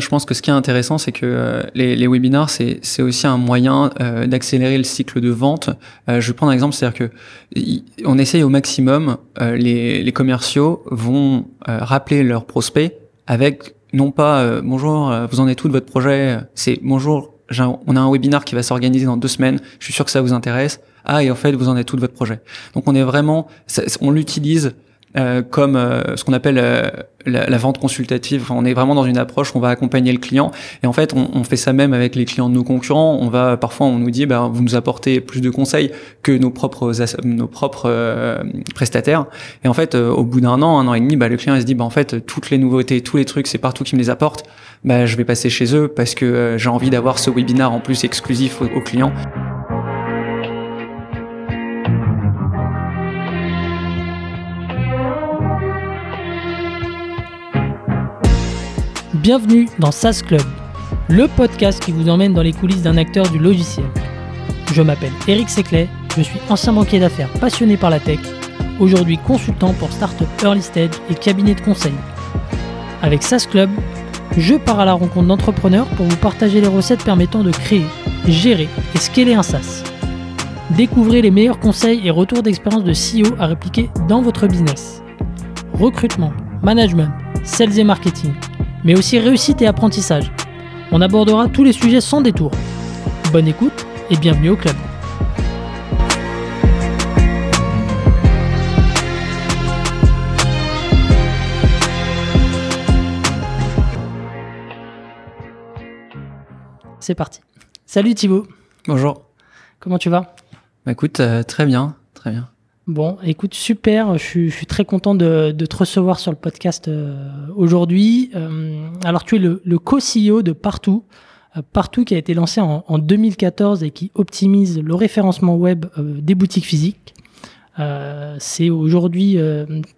Je pense que ce qui est intéressant, c'est que euh, les, les, webinars, c'est aussi un moyen euh, d'accélérer le cycle de vente. Euh, je vais prendre un exemple, c'est-à-dire que on essaye au maximum, les, les, commerciaux vont rappeler leurs prospects avec non pas bonjour, vous en êtes tout de votre projet, c'est bonjour, on a un webinar qui va s'organiser dans deux semaines, je suis sûr que ça vous intéresse. Ah et en fait vous en êtes tout de votre projet? Donc on est vraiment, on l'utilise euh, comme euh, ce qu'on appelle euh, la, vente consultative. on est vraiment dans une approche où on va accompagner le client. Et en fait, on, on, fait ça même avec les clients de nos concurrents. On va parfois, on nous dit, bah, vous nous apportez plus de conseils que nos propres nos propres prestataires. Et en fait, au bout d'un an, un an et demi, bah, le client il se dit, bah, en fait, toutes les nouveautés, tous les trucs, c'est partout qui me les apporte. Bah, je vais passer chez eux parce que j'ai envie d'avoir ce webinar en plus exclusif aux clients. Bienvenue dans SaaS Club, le podcast qui vous emmène dans les coulisses d'un acteur du logiciel. Je m'appelle Eric Seclet, je suis ancien banquier d'affaires passionné par la tech, aujourd'hui consultant pour Startup Early Stage et cabinet de conseil. Avec SaaS Club, je pars à la rencontre d'entrepreneurs pour vous partager les recettes permettant de créer, gérer et scaler un SaaS. Découvrez les meilleurs conseils et retours d'expérience de CEO à répliquer dans votre business. Recrutement, management, sales et marketing mais aussi réussite et apprentissage. On abordera tous les sujets sans détour. Bonne écoute et bienvenue au club. C'est parti. Salut Thibaut. Bonjour. Comment tu vas? Bah Écoute, euh, très bien, très bien. Bon, écoute, super. Je suis, très content de, te recevoir sur le podcast euh, aujourd'hui. Euh, alors, tu es le, co-CEO de Partout. Euh, Partout qui a été lancé en, 2014 et qui optimise le référencement web des boutiques physiques. c'est aujourd'hui,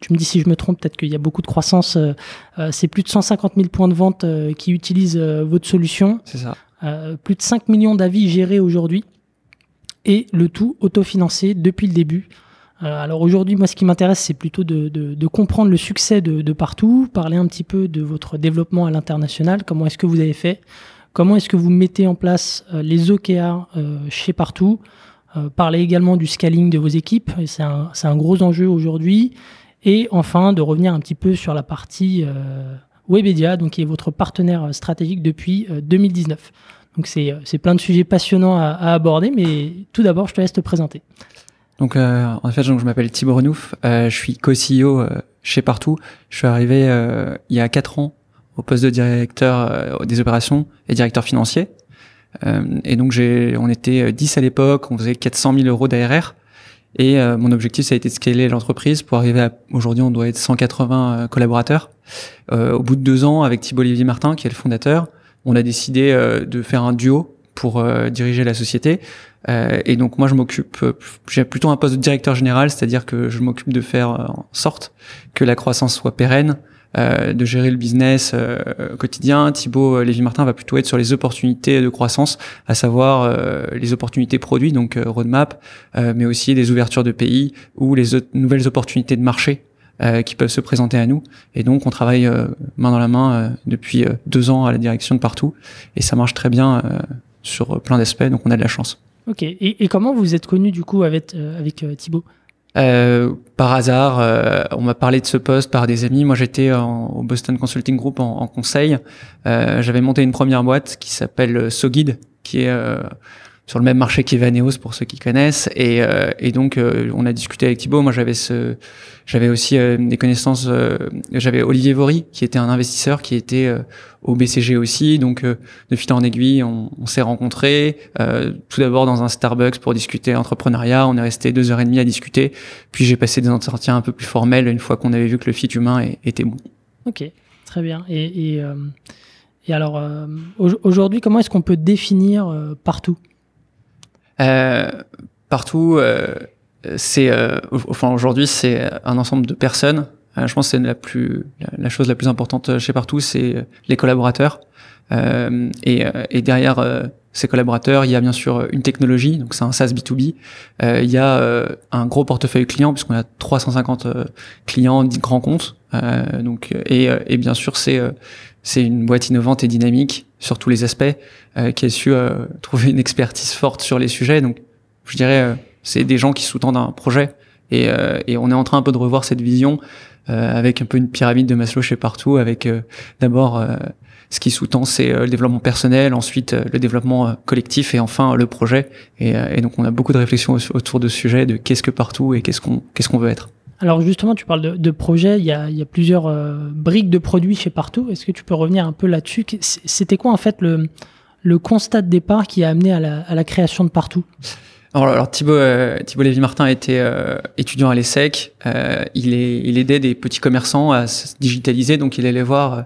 tu me dis si je me trompe, peut-être qu'il y a beaucoup de croissance. c'est plus de 150 000 points de vente qui utilisent votre solution. C'est ça. plus de 5 millions d'avis gérés aujourd'hui. Et le tout autofinancé depuis le début. Euh, alors aujourd'hui, moi, ce qui m'intéresse, c'est plutôt de, comprendre le succès de, partout, parler un petit peu de votre développement à l'international, comment est-ce que vous avez fait, comment est-ce que vous mettez en place euh, les OKR euh, chez partout, parler également du scaling de vos équipes, c'est un, gros enjeu aujourd'hui, et enfin de revenir un petit peu sur la partie Webedia, donc qui est votre partenaire stratégique depuis 2019. Donc c'est plein de sujets passionnants à, à aborder, mais tout d'abord, je te laisse te présenter. Donc euh, en fait, donc, je m'appelle Thibaut Renouf, euh, je suis co-CEO euh, chez Partout. Je suis arrivé euh, il y a quatre ans au poste de directeur des opérations et directeur financier. et donc j'ai, on était 10 à l'époque, on faisait 400 000 euros d'ARR. Et mon objectif, ça a été de scaler l'entreprise pour arriver à aujourd'hui, on doit être 180 collaborateurs. au bout de deux ans, avec Thibaut Olivier Martin, qui est le fondateur, on a décidé de faire un duo pour diriger la société. Euh, et donc moi je m'occupe, euh, j'ai plutôt un poste de directeur général, c'est-à-dire que je m'occupe de faire euh, en sorte que la croissance soit pérenne, euh, de gérer le business euh, quotidien. Thibaut Lévy-Martin va plutôt être sur les opportunités de croissance, à savoir les opportunités produits, donc roadmap, mais aussi des ouvertures de pays ou les nouvelles opportunités de marché qui peuvent se présenter à nous. Et donc on travaille main dans la main depuis deux ans à la direction de partout, et ça marche très bien sur plein d'aspects, donc on a de la chance. Ok. Et, comment vous êtes connu du coup avec, euh, avec euh, Thibaut? Euh, par hasard, euh, on m'a parlé de ce poste par des amis. Moi, j'étais au Boston Consulting Group en, en conseil. Euh, J'avais monté une première boîte qui s'appelle SoGuide, qui est sur le même marché qu'Evaneos pour ceux qui connaissent. Et, euh, et donc, euh, on a discuté avec Thibaut. Moi, j'avais ce, j'avais aussi euh, des connaissances. j'avais Olivier Vory, qui était un investisseur, qui était au BCG aussi. Donc, de fil en aiguille, on, s'est rencontrés. tout d'abord dans un Starbucks pour discuter entrepreneuriat. On est resté deux heures et demie à discuter. Puis j'ai passé des entretiens un peu plus formels une fois qu'on avait vu que le fit humain était bon. Ok, très bien. Et, et, et alors, aujourd'hui, comment est-ce qu'on peut définir partout? euh, partout, euh, c'est, euh, enfin aujourd'hui, c'est un ensemble de personnes. je pense que c'est la plus, la, chose la plus importante chez partout, c'est les collaborateurs. et, et derrière ces collaborateurs, il y a bien sûr une technologie, donc c'est un SaaS B2B. Euh, il y a euh, un gros portefeuille client puisqu'on a 350 euh, clients, 10 grands comptes. donc et, et bien sûr c'est c'est une boîte innovante et dynamique sur tous les aspects, qui a su trouver une expertise forte sur les sujets. Donc, je dirais, c'est des gens qui sous-tendent un projet. Et, et, on est en train un peu de revoir cette vision avec un peu une pyramide de Maslow chez partout, avec d'abord ce qui sous-tend, c'est le développement personnel, ensuite le développement collectif et enfin le projet. Et, et, donc, on a beaucoup de réflexions autour de ce sujet de qu'est-ce que partout et qu'est-ce qu'on qu'est-ce qu'on veut être. Alors justement, tu parles de, de projet, il y a, plusieurs euh, briques de produits chez Partout. Est-ce que tu peux revenir un peu là-dessus? C'était quoi en fait le, constat de départ qui a amené à la, création de Partout? Alors, alors euh, Lévy-Martin était euh, étudiant à l'ESSEC. Il, il aidait des petits commerçants à se digitaliser, donc il allait voir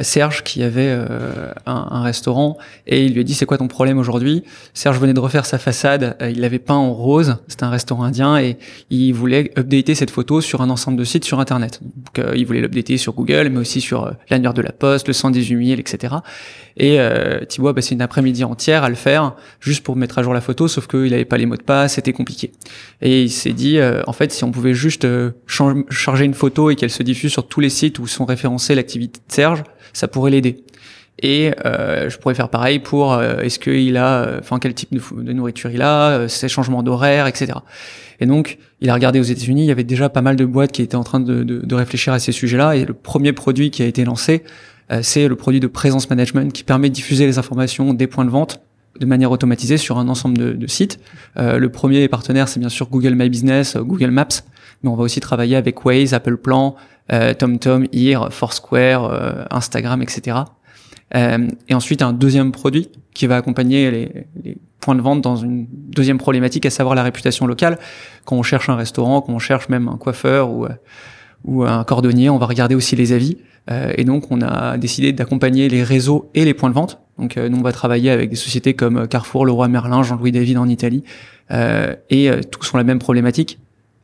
Serge qui avait euh, un, un, restaurant et il lui a dit c'est quoi ton problème aujourd'hui? Serge venait de refaire sa façade, euh, il l'avait peint en rose, c'était un restaurant indien et il voulait updater cette photo sur un ensemble de sites sur internet. Donc il voulait l'updater sur Google mais aussi sur l'annuaire de la poste, le 118 000, etc. Et euh, Thibaut a passé une après-midi entière à le faire juste pour mettre à jour la photo, sauf qu'il n'avait pas les mots de passe, c'était compliqué. Et il s'est dit, en fait, si on pouvait juste charger une photo et qu'elle se diffuse sur tous les sites où sont référencés l'activité de Serge, ça pourrait l'aider. Et euh, je pourrais faire pareil pour euh, est-ce qu'il a, euh, enfin quel type de, nourriture il a, ses changements d'horaire, etc. Et donc il a regardé aux États-Unis, il y avait déjà pas mal de boîtes qui étaient en train de, de, de réfléchir à ces sujets-là. Et le premier produit qui a été lancé, c'est le produit de présence management qui permet de diffuser les informations des points de vente de manière automatisée sur un ensemble de, sites. le premier partenaire, c'est bien sûr Google My Business, Google Maps, mais on va aussi travailler avec Waze, Apple Plan, euh, TomTom, Ear, Foursquare, euh, Instagram, etc. Euh, et ensuite un deuxième produit qui va accompagner les, les, points de vente dans une deuxième problématique, à savoir la réputation locale. Quand on cherche un restaurant, quand on cherche même un coiffeur ou, ou un cordonnier, on va regarder aussi les avis. Euh, et donc on a décidé d'accompagner les réseaux et les points de vente. Donc nous on va travailler avec des sociétés comme Carrefour, Leroy Merlin, Jean-Louis David en Italie, et tous ont la même problématique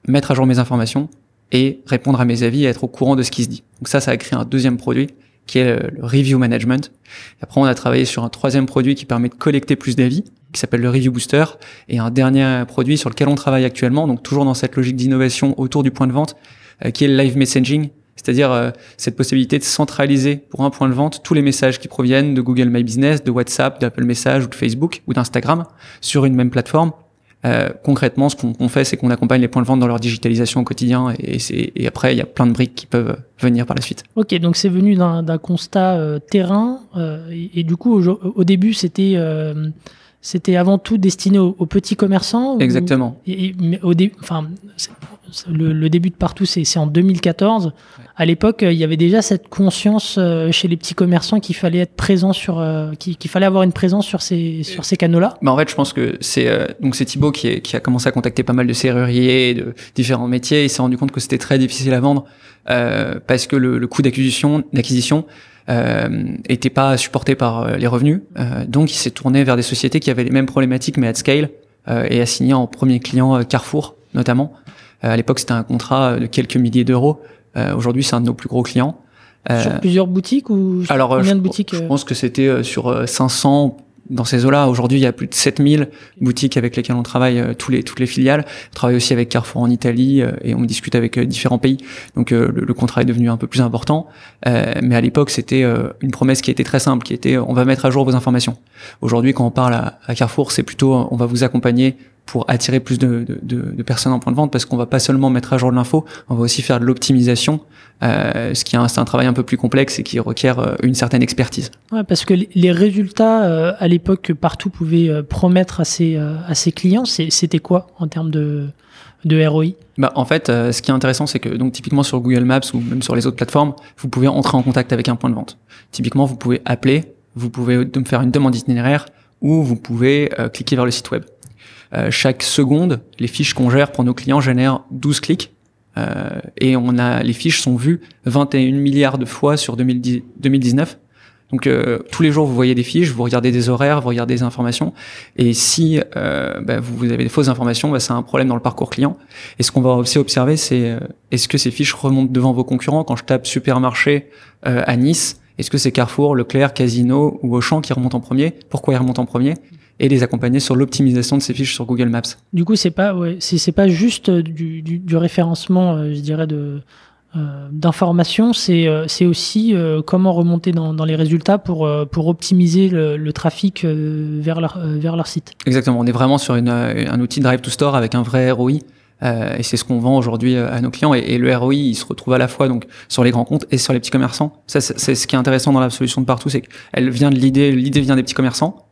mettre à jour mes informations, et répondre à mes avis et être au courant de ce qui se dit. Donc ça, ça a créé un deuxième produit qui est le, review management. Après, on a travaillé sur un troisième produit qui permet de collecter plus d'avis, qui s'appelle le review booster, et un dernier produit sur lequel on travaille actuellement, donc toujours dans cette logique d'innovation autour du point de vente, euh, qui est le live messaging, c'est-à-dire euh, cette possibilité de centraliser pour un point de vente tous les messages qui proviennent de Google My Business, de WhatsApp, d'Apple Message ou de Facebook ou d'Instagram sur une même plateforme euh, concrètement, ce qu'on fait, c'est qu'on accompagne les points de vente dans leur digitalisation au quotidien, et, et après, il y a plein de briques qui peuvent venir par la suite. Ok, donc c'est venu d'un constat euh, terrain, euh, et, du coup, au, début, c'était euh, c'était avant tout destiné aux, petits commerçants. Exactement. et, mais au début, enfin, le, début de partout, c'est en 2014. À l'époque, il y avait déjà cette conscience euh, chez les petits commerçants qu'il fallait être présent sur, euh, qu'il fallait avoir une présence sur ces sur ces canaux-là. Bah en fait, je pense que c'est euh, donc c'est Thibaut qui, est, qui a commencé à contacter pas mal de serruriers, de différents métiers. Il s'est rendu compte que c'était très difficile à vendre parce que le, le coût d'acquisition d'acquisition euh, était pas supporté par les revenus. donc, il s'est tourné vers des sociétés qui avaient les mêmes problématiques mais à scale et a signé en premier client Carrefour notamment. à l'époque, c'était un contrat de quelques milliers d'euros. Euh, aujourd'hui, c'est un de nos plus gros clients. Euh, sur plusieurs boutiques ou alors, combien de boutiques Je pense que c'était sur 500 dans ces eaux-là. Aujourd'hui, il y a plus de 7000 boutiques avec lesquelles on travaille, tous les, toutes les filiales. On travaille aussi avec Carrefour en Italie et on discute avec différents pays. Donc le, contrat est devenu un peu plus important. mais à l'époque, c'était une promesse qui était très simple, qui était on va mettre à jour vos informations. Aujourd'hui, quand on parle à Carrefour, c'est plutôt on va vous accompagner pour attirer plus de, de, de, personnes en point de vente parce qu'on va pas seulement mettre à jour de l'info, on va aussi faire de l'optimisation, euh, ce qui est un, un, travail un peu plus complexe et qui requiert euh, une certaine expertise. Ouais, parce que les résultats euh, à l'époque que partout pouvait euh, promettre à ses, à ses clients, c'était quoi en termes de, de ROI bah, En fait, ce qui est intéressant, c'est que donc typiquement sur Google Maps ou même sur les autres plateformes, vous pouvez entrer en contact avec un point de vente. Typiquement, vous pouvez appeler, vous pouvez me faire une demande itinéraire ou vous pouvez cliquer vers le site web. Euh, chaque seconde, les fiches qu'on gère pour nos clients génèrent 12 clics. Euh, et on a les fiches sont vues 21 milliards de fois sur 2010, 2019. Donc euh, tous les jours vous voyez des fiches, vous regardez des horaires, vous regardez des informations, et si euh, bah, vous, avez des fausses informations, bah, c'est un problème dans le parcours client. Et ce qu'on va aussi observer, c'est euh, est-ce que ces fiches remontent devant vos concurrents? Quand je tape supermarché à Nice, est-ce que c'est Carrefour, Leclerc, Casino ou Auchan qui remontent en premier? Pourquoi ils remontent en premier? Et les accompagner sur l'optimisation de ces fiches sur Google Maps. Du coup, c'est pas ouais, c'est pas juste du, du, du référencement, euh, je dirais de d'information, c'est c'est aussi comment remonter dans, dans, les résultats pour pour optimiser le, le trafic vers leur vers leur site. Exactement. On est vraiment sur une, un outil Drive to Store avec un vrai ROI. Euh, et c'est ce qu'on vend aujourd'hui à nos clients. Et, et, le ROI, il se retrouve à la fois donc sur les grands comptes et sur les petits commerçants. Ça, c'est ce qui est intéressant dans la solution de partout, c'est qu'elle vient de l'idée. L'idée vient des petits commerçants.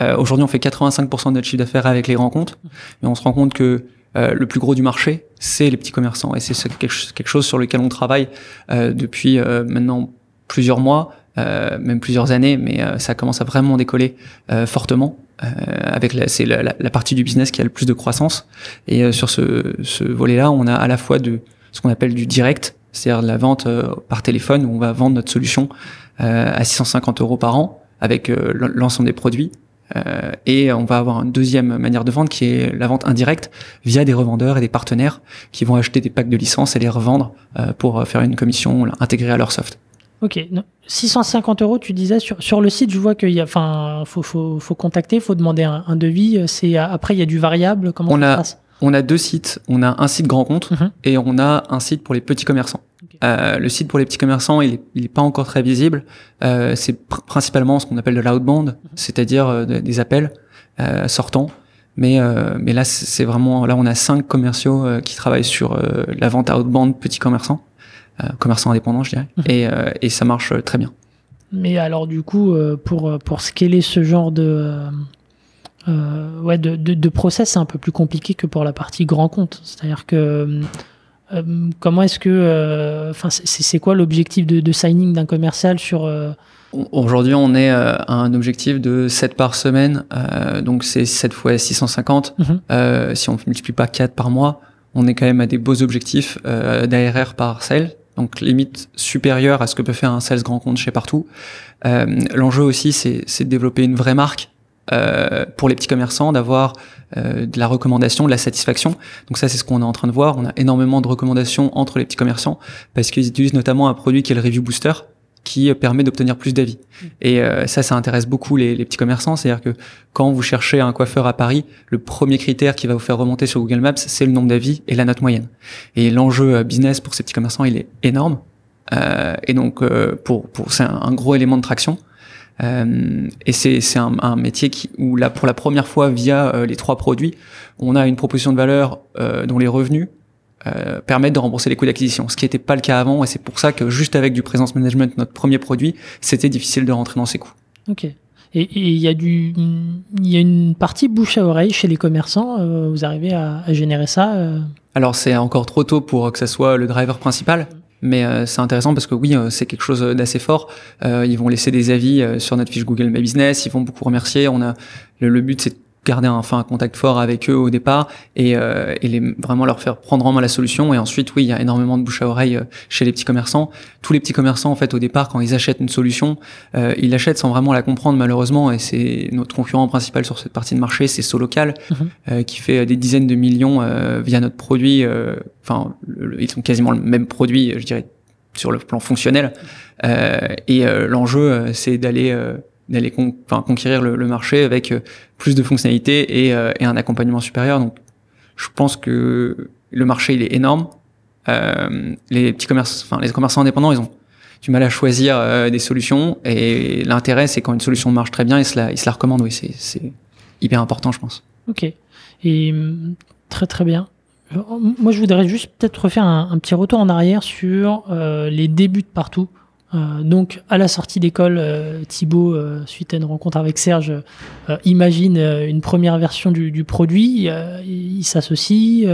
Euh, aujourd'hui, on fait 85% de notre chiffre d'affaires avec les grands comptes, mais on se rend compte que euh, le plus gros du marché, c'est les petits commerçants. Et c'est quelque chose sur lequel on travaille euh, depuis euh, maintenant plusieurs mois, euh, même plusieurs années, mais ça commence à vraiment décoller fortement. avec c'est la, la, partie du business qui a le plus de croissance. Et sur ce, ce volet-là, on a à la fois de ce qu'on appelle du direct, c'est-à-dire la vente par téléphone, où on va vendre notre solution à 650 euros par an avec l'ensemble des produits euh, et on va avoir une deuxième manière de vendre qui est la vente indirecte via des revendeurs et des partenaires qui vont acheter des packs de licences et les revendre euh, pour faire une commission intégrée à leur soft. Ok, 650 euros, tu disais sur, sur le site, je vois qu'il y a, enfin, faut, faut, faut contacter, faut demander un, un devis. C'est après il y a du variable. Comment on ça a, passe? On a deux sites. On a un site grand compte mm -hmm. et on a un site pour les petits commerçants. Euh, le site pour les petits commerçants, il est, il est pas encore très visible. Euh, c'est pr principalement ce qu'on appelle de l'outbound, -hmm. c'est-à-dire euh, des appels euh, sortants. Mais, euh, mais là, c'est vraiment là, on a cinq commerciaux euh, qui travaillent sur la vente outbound petits commerçants, commerçants indépendants, je dirais, -hmm. et, et ça marche très bien. Mais alors, du coup, pour pour scaler ce genre de ouais, de, de, de process, c'est un peu plus compliqué que pour la partie grand compte. C'est-à-dire que euh, comment est-ce que, enfin, euh, c'est quoi l'objectif de, de, signing d'un commercial sur euh, Aujourd'hui, on est à un objectif de 7 par semaine, donc c'est 7 fois 650. Mm -hmm. si on ne multiplie pas 4 par mois, on est quand même à des beaux objectifs d'ARR par sale, donc limite supérieure à ce que peut faire un sales grand compte chez partout. L'enjeu aussi, c'est de développer une vraie marque euh, pour les petits commerçants d'avoir euh, de la recommandation, de la satisfaction. Donc ça, c'est ce qu'on est en train de voir. On a énormément de recommandations entre les petits commerçants parce qu'ils utilisent notamment un produit qui est le Review Booster qui permet d'obtenir plus d'avis. Mmh. Et euh, ça, ça intéresse beaucoup les, les petits commerçants. C'est-à-dire que quand vous cherchez un coiffeur à Paris, le premier critère qui va vous faire remonter sur Google Maps, c'est le nombre d'avis et la note moyenne. Et l'enjeu euh, business pour ces petits commerçants, il est énorme. Euh, et donc, euh, pour, pour c'est un, un, gros élément de traction. Euh, et c'est un, un, métier qui, où là, pour la première fois, via euh, les trois produits, on a une proposition de valeur euh, dont les revenus euh, permettent de rembourser les coûts d'acquisition, ce qui n'était pas le cas avant. Et c'est pour ça que juste avec du presence management, notre premier produit, c'était difficile de rentrer dans ces coûts. Ok. Et il y a du, il y a une partie bouche à oreille chez les commerçants. Euh, vous arrivez à, à générer ça Alors c'est encore trop tôt pour que ça soit le driver principal. Mais euh, c'est intéressant parce que oui, euh, c'est quelque chose d'assez fort. Euh, ils vont laisser des avis sur notre fiche Google My Business. Ils vont beaucoup remercier. On a le, le but, c'est garder un, enfin, un contact fort avec eux au départ et, euh, et les, vraiment leur faire prendre en main la solution. Et ensuite, oui, il y a énormément de bouche à oreille euh, chez les petits commerçants. Tous les petits commerçants, en fait, au départ, quand ils achètent une solution, euh, ils l'achètent sans vraiment la comprendre, malheureusement. Et c'est notre concurrent principal sur cette partie de marché, c'est Solocal, mm -hmm. qui fait des dizaines de millions via notre produit. Enfin, ils sont quasiment le même produit, je dirais, sur le plan fonctionnel. et l'enjeu, c'est d'aller d'aller conquérir le, marché avec euh, plus de fonctionnalités et, euh, et, un accompagnement supérieur. Donc, je pense que le marché il est énorme. Euh, les petits commerces, enfin les commerçants indépendants, ils ont du mal à choisir des solutions et l'intérêt c'est quand une solution marche très bien, ils se la, ils la recommandent. Oui, c'est hyper important, je pense. Ok. Et très très bien. Moi, je voudrais juste peut-être refaire un, petit retour en arrière sur les débuts de partout. Euh, donc, à la sortie d'école, euh, Thibaut, euh, suite à une rencontre avec Serge, euh, imagine euh, une première version du, du produit. il s'associe.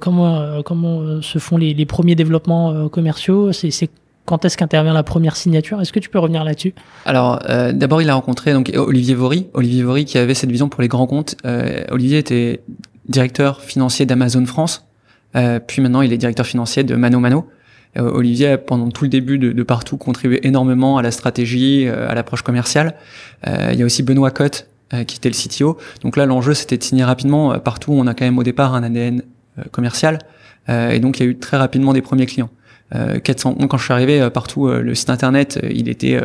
comment comment se font les, les premiers développements commerciaux C'est quand est-ce qu'intervient la première signature? Est-ce que tu peux revenir là-dessus? Alors, d'abord, il a rencontré donc Olivier Vory, Olivier Vory qui avait cette vision pour les grands comptes. Olivier était directeur financier d'Amazon France. puis maintenant, il est directeur financier de Mano Mano. Euh, Olivier, pendant tout le début de, de, partout, contribué énormément à la stratégie, euh, à l'approche commerciale. Euh, il y a aussi Benoît Cotte, qui était le CTO. Donc là, l'enjeu, c'était de signer rapidement. Partout, on a quand même au départ un ADN commercial. et donc, il y a eu très rapidement des premiers clients. 400, quand je suis arrivé, partout, le site internet, il était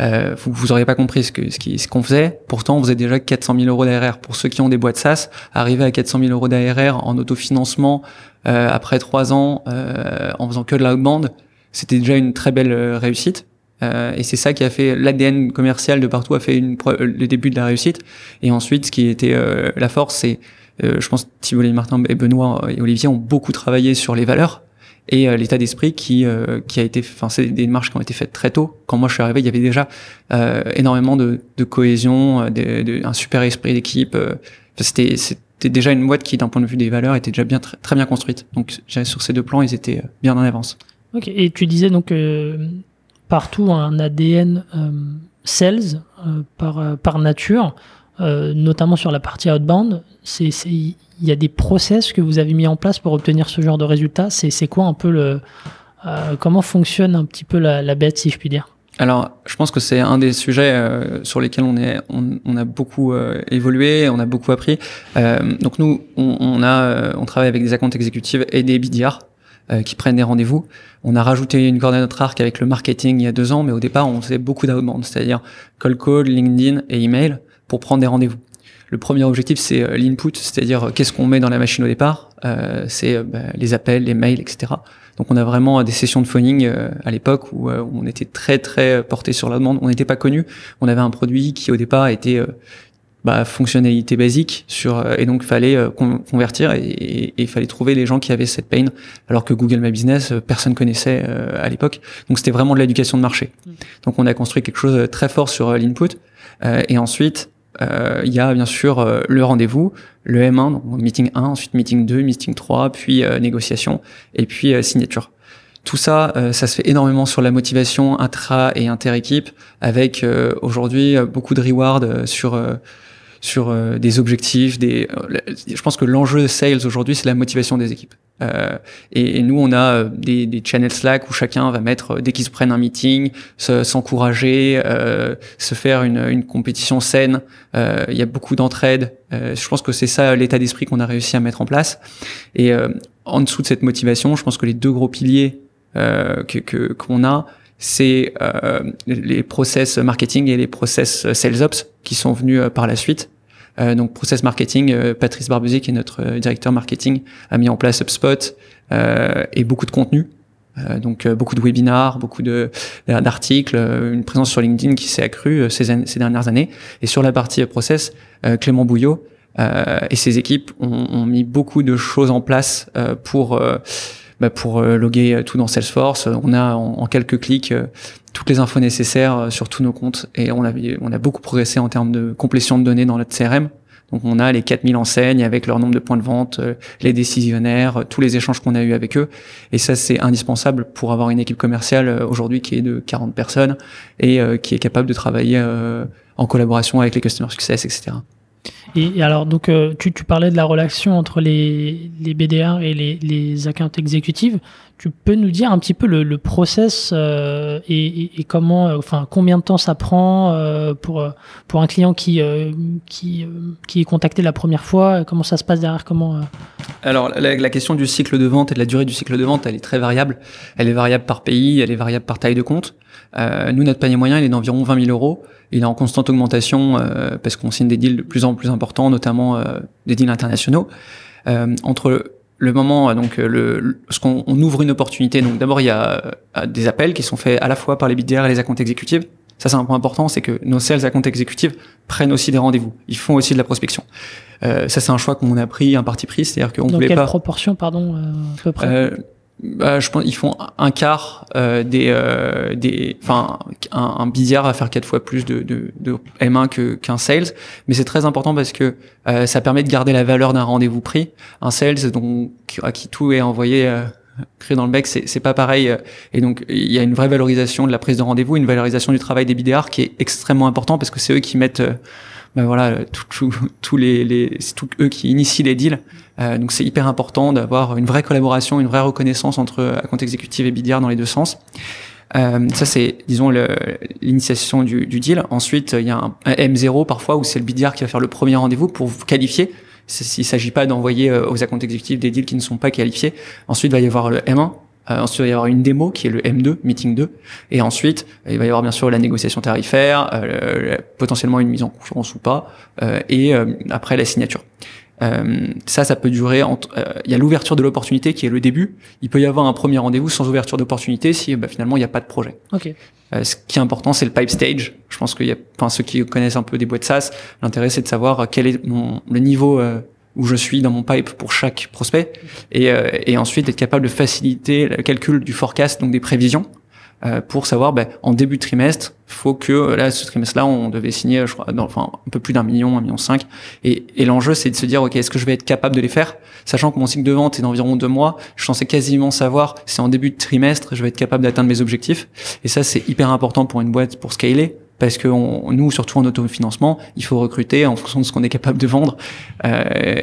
euh, vous, vous auriez pas compris ce que ce ce qu'on faisait. Pourtant, on faisait déjà 400 000 euros d'ARR. Pour ceux qui ont des boîtes SaaS, arriver à 400 000 euros d'ARR en autofinancement euh, après trois ans euh, en faisant que de l'outbound, c'était déjà une très belle euh, réussite. Euh, et c'est ça qui a fait l'ADN commercial de partout a fait une, le début de la réussite. Et ensuite, ce qui était la force, c'est je pense Thibault Martin et Benoît et Olivier ont beaucoup travaillé sur les valeurs et euh, l'état d'esprit qui euh, qui a été enfin c'est des démarches qui ont été faites très tôt quand moi je suis arrivé il y avait déjà euh, énormément de, de cohésion de, de, un super esprit d'équipe c'était c'était déjà une boîte qui d'un point de vue des valeurs était déjà bien très, bien construite. Donc sur ces deux plans ils étaient bien en avance. Ok et tu disais donc partout un ADN sales par par nature notamment sur la partie outbound. Il y a des process que vous avez mis en place pour obtenir ce genre de résultats. C'est quoi un peu le euh, comment fonctionne un petit peu la, bête, si je puis dire? Alors, je pense que c'est un des sujets euh, sur lesquels on est, on, a beaucoup euh, évolué, on a beaucoup appris. donc nous, on, a, on travaille avec des accounts exécutives et des BDR qui prennent des rendez-vous. On a rajouté une corde à notre arc avec le marketing il y a deux ans, mais au départ, on faisait beaucoup d'outbound, c'est-à-dire call call, LinkedIn et email pour prendre des rendez-vous. Le premier objectif, c'est euh, l'input, c'est-à-dire euh, qu'est-ce qu'on met dans la machine au départ. Euh, c'est bah, les appels, les mails, etc. Donc on a vraiment des sessions de phoning à l'époque où, on était très très porté sur la demande. On n'était pas connu. On avait un produit qui au départ était bah, fonctionnalité basique sur et donc fallait convertir et il fallait trouver les gens qui avaient cette pain alors que Google My Business personne connaissait à l'époque donc c'était vraiment de l'éducation de marché mmh. donc on a construit quelque chose de très fort sur l'input et ensuite euh, il y a bien sûr euh, le rendez-vous, le M1, donc meeting 1, ensuite meeting 2, meeting 3, puis euh, négociation, et puis signature. Tout ça, ça se fait énormément sur la motivation intra et inter-équipe, avec aujourd'hui beaucoup de rewards sur sur des objectifs. Des, je pense que l'enjeu sales aujourd'hui, c'est la motivation des équipes. Euh, et, nous, on a euh, des, des, channels Slack où chacun va mettre, euh, dès qu'ils se prennent un meeting, s'encourager, euh, se faire une, une compétition saine. Euh, il y a beaucoup d'entraide. je pense que c'est ça l'état d'esprit qu'on a réussi à mettre en place. Et en dessous de cette motivation, je pense que les deux gros piliers que qu'on a, c'est les process marketing et les process sales ops qui sont venus par la suite. Euh, donc process marketing, euh, Patrice Barbusier qui est notre euh, directeur marketing a mis en place HubSpot et beaucoup de contenu. donc beaucoup de webinars, beaucoup de d'articles, une présence sur LinkedIn qui s'est accrue ces, ces, dernières années. Et sur la partie process, Clément Bouillot et ses équipes ont, ont, mis beaucoup de choses en place pour bah, pour loguer tout dans Salesforce. On a en, quelques clics toutes les infos nécessaires sur tous nos comptes et on a, on a beaucoup progressé en termes de complétion de données dans notre CRM. Donc on a les 4000 enseignes avec leur nombre de points de vente, euh, les décisionnaires, euh, tous les échanges qu'on a eu avec eux. Et ça, c'est indispensable pour avoir une équipe commerciale euh, aujourd'hui qui est de 40 personnes et qui est capable de travailler en collaboration avec les customer success, etc. Et, alors, donc, tu, tu, parlais de la relation entre les, les BDR et les, les accounts exécutives. Tu peux nous dire un petit peu le, le process euh, et, et, comment, euh, enfin, combien de temps ça prend euh, pour pour un client qui qui qui est contacté la première fois Comment ça se passe derrière Comment Alors, la, la, question du cycle de vente et de la durée du cycle de vente, elle est très variable. Elle est variable par pays, elle est variable par taille de compte. nous, notre panier moyen, il est d'environ 20 000 euros. Il est en constante augmentation parce qu'on signe des deals de plus en plus importants, notamment des deals internationaux. entre le moment, euh, donc euh, le, ce qu'on on ouvre une opportunité. Donc d'abord il y a euh, des appels qui sont faits à la fois par les BDR et les accounts exécutifs. Ça c'est un point important, c'est que nos sales accounts exécutifs prennent aussi des rendez-vous. Ils font aussi de la prospection. Euh, ça c'est un choix qu'on a pris, un parti pris, c'est-à-dire qu'on voulait pas. Dans quelle proportion, pardon, à peu près? Bah, je pense ils font un quart euh, des euh, des enfin un, un billard va faire quatre fois plus de, de, de M1 que qu'un sales mais c'est très important parce que euh, ça permet de garder la valeur d'un rendez-vous pris un sales donc à qui tout est envoyé euh, créé dans le bec c'est c'est pas pareil et donc il y a une vraie valorisation de la prise de rendez-vous une valorisation du travail des BDR qui est extrêmement important parce que c'est eux qui mettent ben voilà, tous les, les c'est eux qui initient les deals. Euh, donc c'est hyper important d'avoir une vraie collaboration, une vraie reconnaissance entre account exécutif et BDR dans les deux sens. Euh, ça c'est, disons, l'initiation du, du, deal. Ensuite, il y a un, M0 parfois où c'est le BDR qui va faire le premier rendez-vous pour vous qualifier. Il s'agit pas d'envoyer euh, aux accounts exécutifs des deals qui ne sont pas qualifiés. Ensuite, il va y avoir le M1 Euh, ensuite, il va y avoir une démo qui est le M2, Meeting 2. Et ensuite, il va y avoir bien sûr la négociation tarifaire, euh, potentiellement une mise en concurrence ou pas, euh, et euh, après la signature. Euh, ça, ça peut durer. Entre, il y a l'ouverture de l'opportunité qui est le début. Il peut y avoir un premier rendez-vous sans ouverture d'opportunité si bah, finalement il n'y a pas de projet. Ok. ce qui est important, c'est le pipe stage. Je pense qu'il y a, enfin ceux qui connaissent un peu des boîtes SaaS, l'intérêt c'est de savoir quel est mon, le niveau où je suis dans mon pipe pour chaque prospect et, euh, et ensuite être capable de faciliter le calcul du forecast, donc des prévisions, euh, pour savoir ben, en début de trimestre, faut que euh, là ce trimestre-là on devait signer, je crois, enfin un peu plus d'un million, un million cinq, et, et l'enjeu c'est de se dire ok est-ce que je vais être capable de les faire, sachant que mon cycle de vente est d'environ deux mois, je pensais quasiment savoir si en début de trimestre je vais être capable d'atteindre mes objectifs, et ça c'est hyper important pour une boîte pour scaler, parce que nous, surtout en autofinancement, il faut recruter en fonction de ce qu'on est capable de vendre. Euh,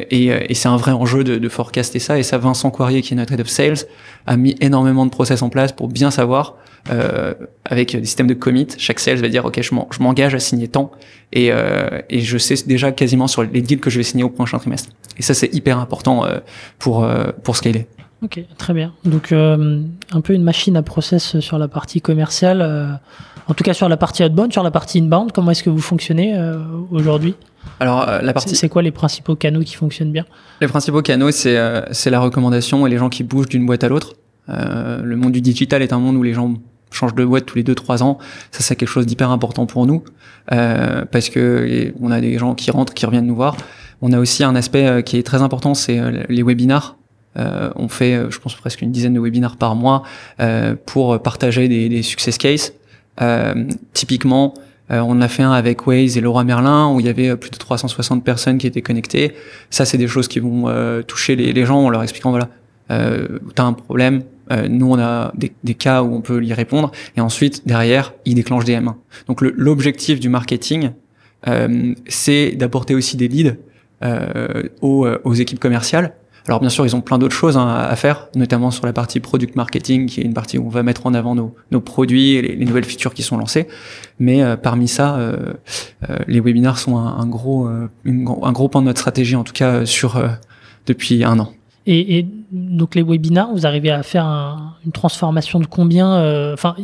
et, et c'est un vrai enjeu de, forecaster ça. Et ça, Vincent Coirier, qui est notre head of sales, a mis énormément de process en place pour bien savoir, euh, avec des systèmes de commit, chaque sales va dire, OK, je m'engage à signer tant. Et, euh, je sais déjà quasiment sur les deals que je vais signer au prochain trimestre. Et ça, c'est hyper important euh, pour, euh, pour scaler. Ok, très bien. Donc euh, un peu une machine à process sur la partie commerciale. Euh, en tout cas sur la partie outbound, sur la partie inbound, comment est-ce que vous fonctionnez euh, aujourd'hui? Alors la partie. C'est quoi les principaux canaux qui fonctionnent bien? Les principaux canaux, c'est c'est la recommandation et les gens qui bougent d'une boîte à l'autre. le monde du digital est un monde où les gens changent de boîte tous les 2-3 ans. Ça, c'est quelque chose d'hyper important pour nous parce que on a des gens qui rentrent, qui reviennent nous voir. On a aussi un aspect qui est très important, c'est les webinars. Euh, on fait, euh, je pense, presque une dizaine de webinaires par mois euh, pour partager des, des success cases. Typiquement, on a fait un avec Waze et Laura Merlin où il y avait plus de 360 personnes qui étaient connectées. Ça, c'est des choses qui vont toucher les, gens en leur expliquant voilà, euh, t'as un problème. nous, on a des, cas où on peut y répondre. Et ensuite, derrière, ils déclenchent des M1. Donc, l'objectif du marketing, c'est d'apporter aussi des leads aux, aux équipes commerciales alors bien sûr, ils ont plein d'autres choses hein, à faire, notamment sur la partie product marketing, qui est une partie où on va mettre en avant nos, produits et les, nouvelles features qui sont lancées. Mais euh, parmi ça, euh, euh, les webinars sont un, gros, un gros point de notre stratégie, en tout cas sur depuis un an. Et, donc les webinars, vous arrivez à faire un, une transformation de combien, enfin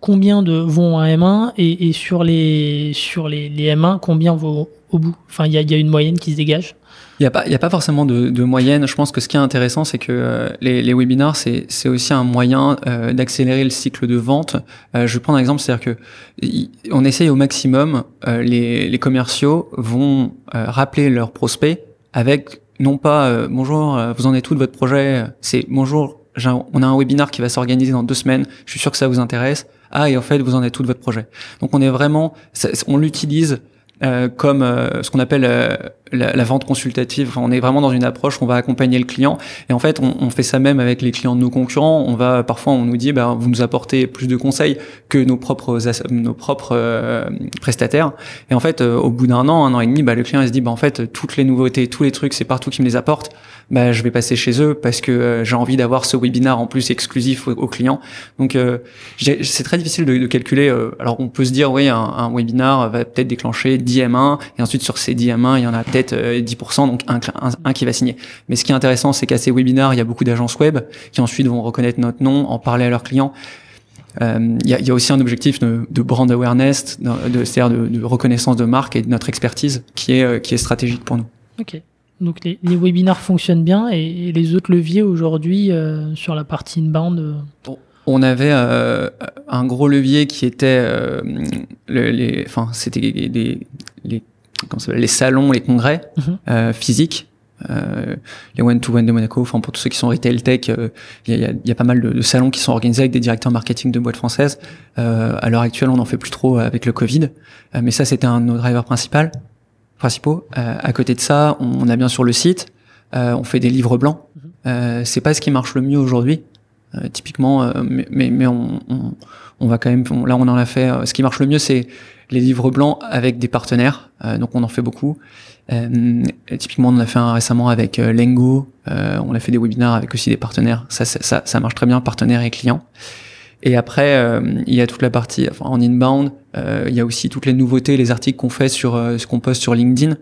combien de vont à M1 et, sur les sur les, les M1, combien vont au bout? Enfin, il y a une moyenne qui se dégage? Il n'y a, pas, y a pas forcément de, de, moyenne. Je pense que ce qui est intéressant, c'est que euh, les, les webinars, c'est aussi un moyen euh, d'accélérer le cycle de vente. Euh, je vais prendre un exemple, c'est-à-dire que on essaye au maximum, euh, les, les, commerciaux vont rappeler leurs prospects avec non pas bonjour, vous en êtes tout de votre projet, c'est bonjour, on a un webinar qui va s'organiser dans deux semaines, je suis sûr que ça vous intéresse. Ah, et en fait, vous en êtes tout de votre projet? Donc on est vraiment, on l'utilise euh, comme euh, ce qu'on appelle euh, la, la, vente consultative. Enfin, on est vraiment dans une approche où on va accompagner le client. Et en fait, on, on, fait ça même avec les clients de nos concurrents. On va parfois, on nous dit, bah, vous nous apportez plus de conseils que nos propres nos propres prestataires. Et en fait, au bout d'un an, un an et demi, bah, le client il se dit, bah, en fait, toutes les nouveautés, tous les trucs, c'est partout qui me les apporte bah, je vais passer chez eux parce que euh, j'ai envie d'avoir ce webinar en plus exclusif aux, clients. Donc euh, c'est très difficile de, de calculer. Euh, alors on peut se dire oui, un, un webinar va peut-être déclencher 10 M1 et ensuite sur ces 10 M1, il y en a peut-être 10%, donc un, un, qui va signer. Mais ce qui est intéressant, c'est qu'à ces webinars, il y a beaucoup d'agences web qui ensuite vont reconnaître notre nom, en parler à leurs clients. Il euh, y, a, y, a, aussi un objectif de, de brand awareness, de, c'est-à-dire de, de, reconnaissance de marque et de notre expertise qui est, qui est stratégique pour nous. Ok. Donc les, les, webinars fonctionnent bien et, les autres leviers aujourd'hui euh, sur la partie inbound euh... On avait euh, un gros levier qui était euh, le, les, enfin c'était les, les, les salons, les congrès mm physiques. les one to one de Monaco, enfin pour tous ceux qui sont retail tech, il y a, y, a, pas mal de, de, salons qui sont organisés avec des directeurs marketing de boîtes françaises. à l'heure actuelle, on n'en fait plus trop avec le Covid, mais ça c'était un de nos drivers principaux principaux. Euh, à côté de ça, on a bien sûr le site, euh, on fait des livres blancs. Mhm. Euh, c'est pas ce qui marche le mieux aujourd'hui. typiquement, mais, mais, on, on, on, va quand même, là on en a fait. ce qui marche le mieux, c'est les livres blancs avec des partenaires. donc on en fait beaucoup. typiquement, on en a fait un récemment avec Lengo. on a fait des webinaires avec aussi des partenaires. Ça, ça, ça, marche très bien, partenaires et clients. Et après, il y a toute la partie enfin, en inbound. Euh, il y a aussi toutes les nouveautés, les articles qu'on fait sur euh, ce qu'on poste sur LinkedIn.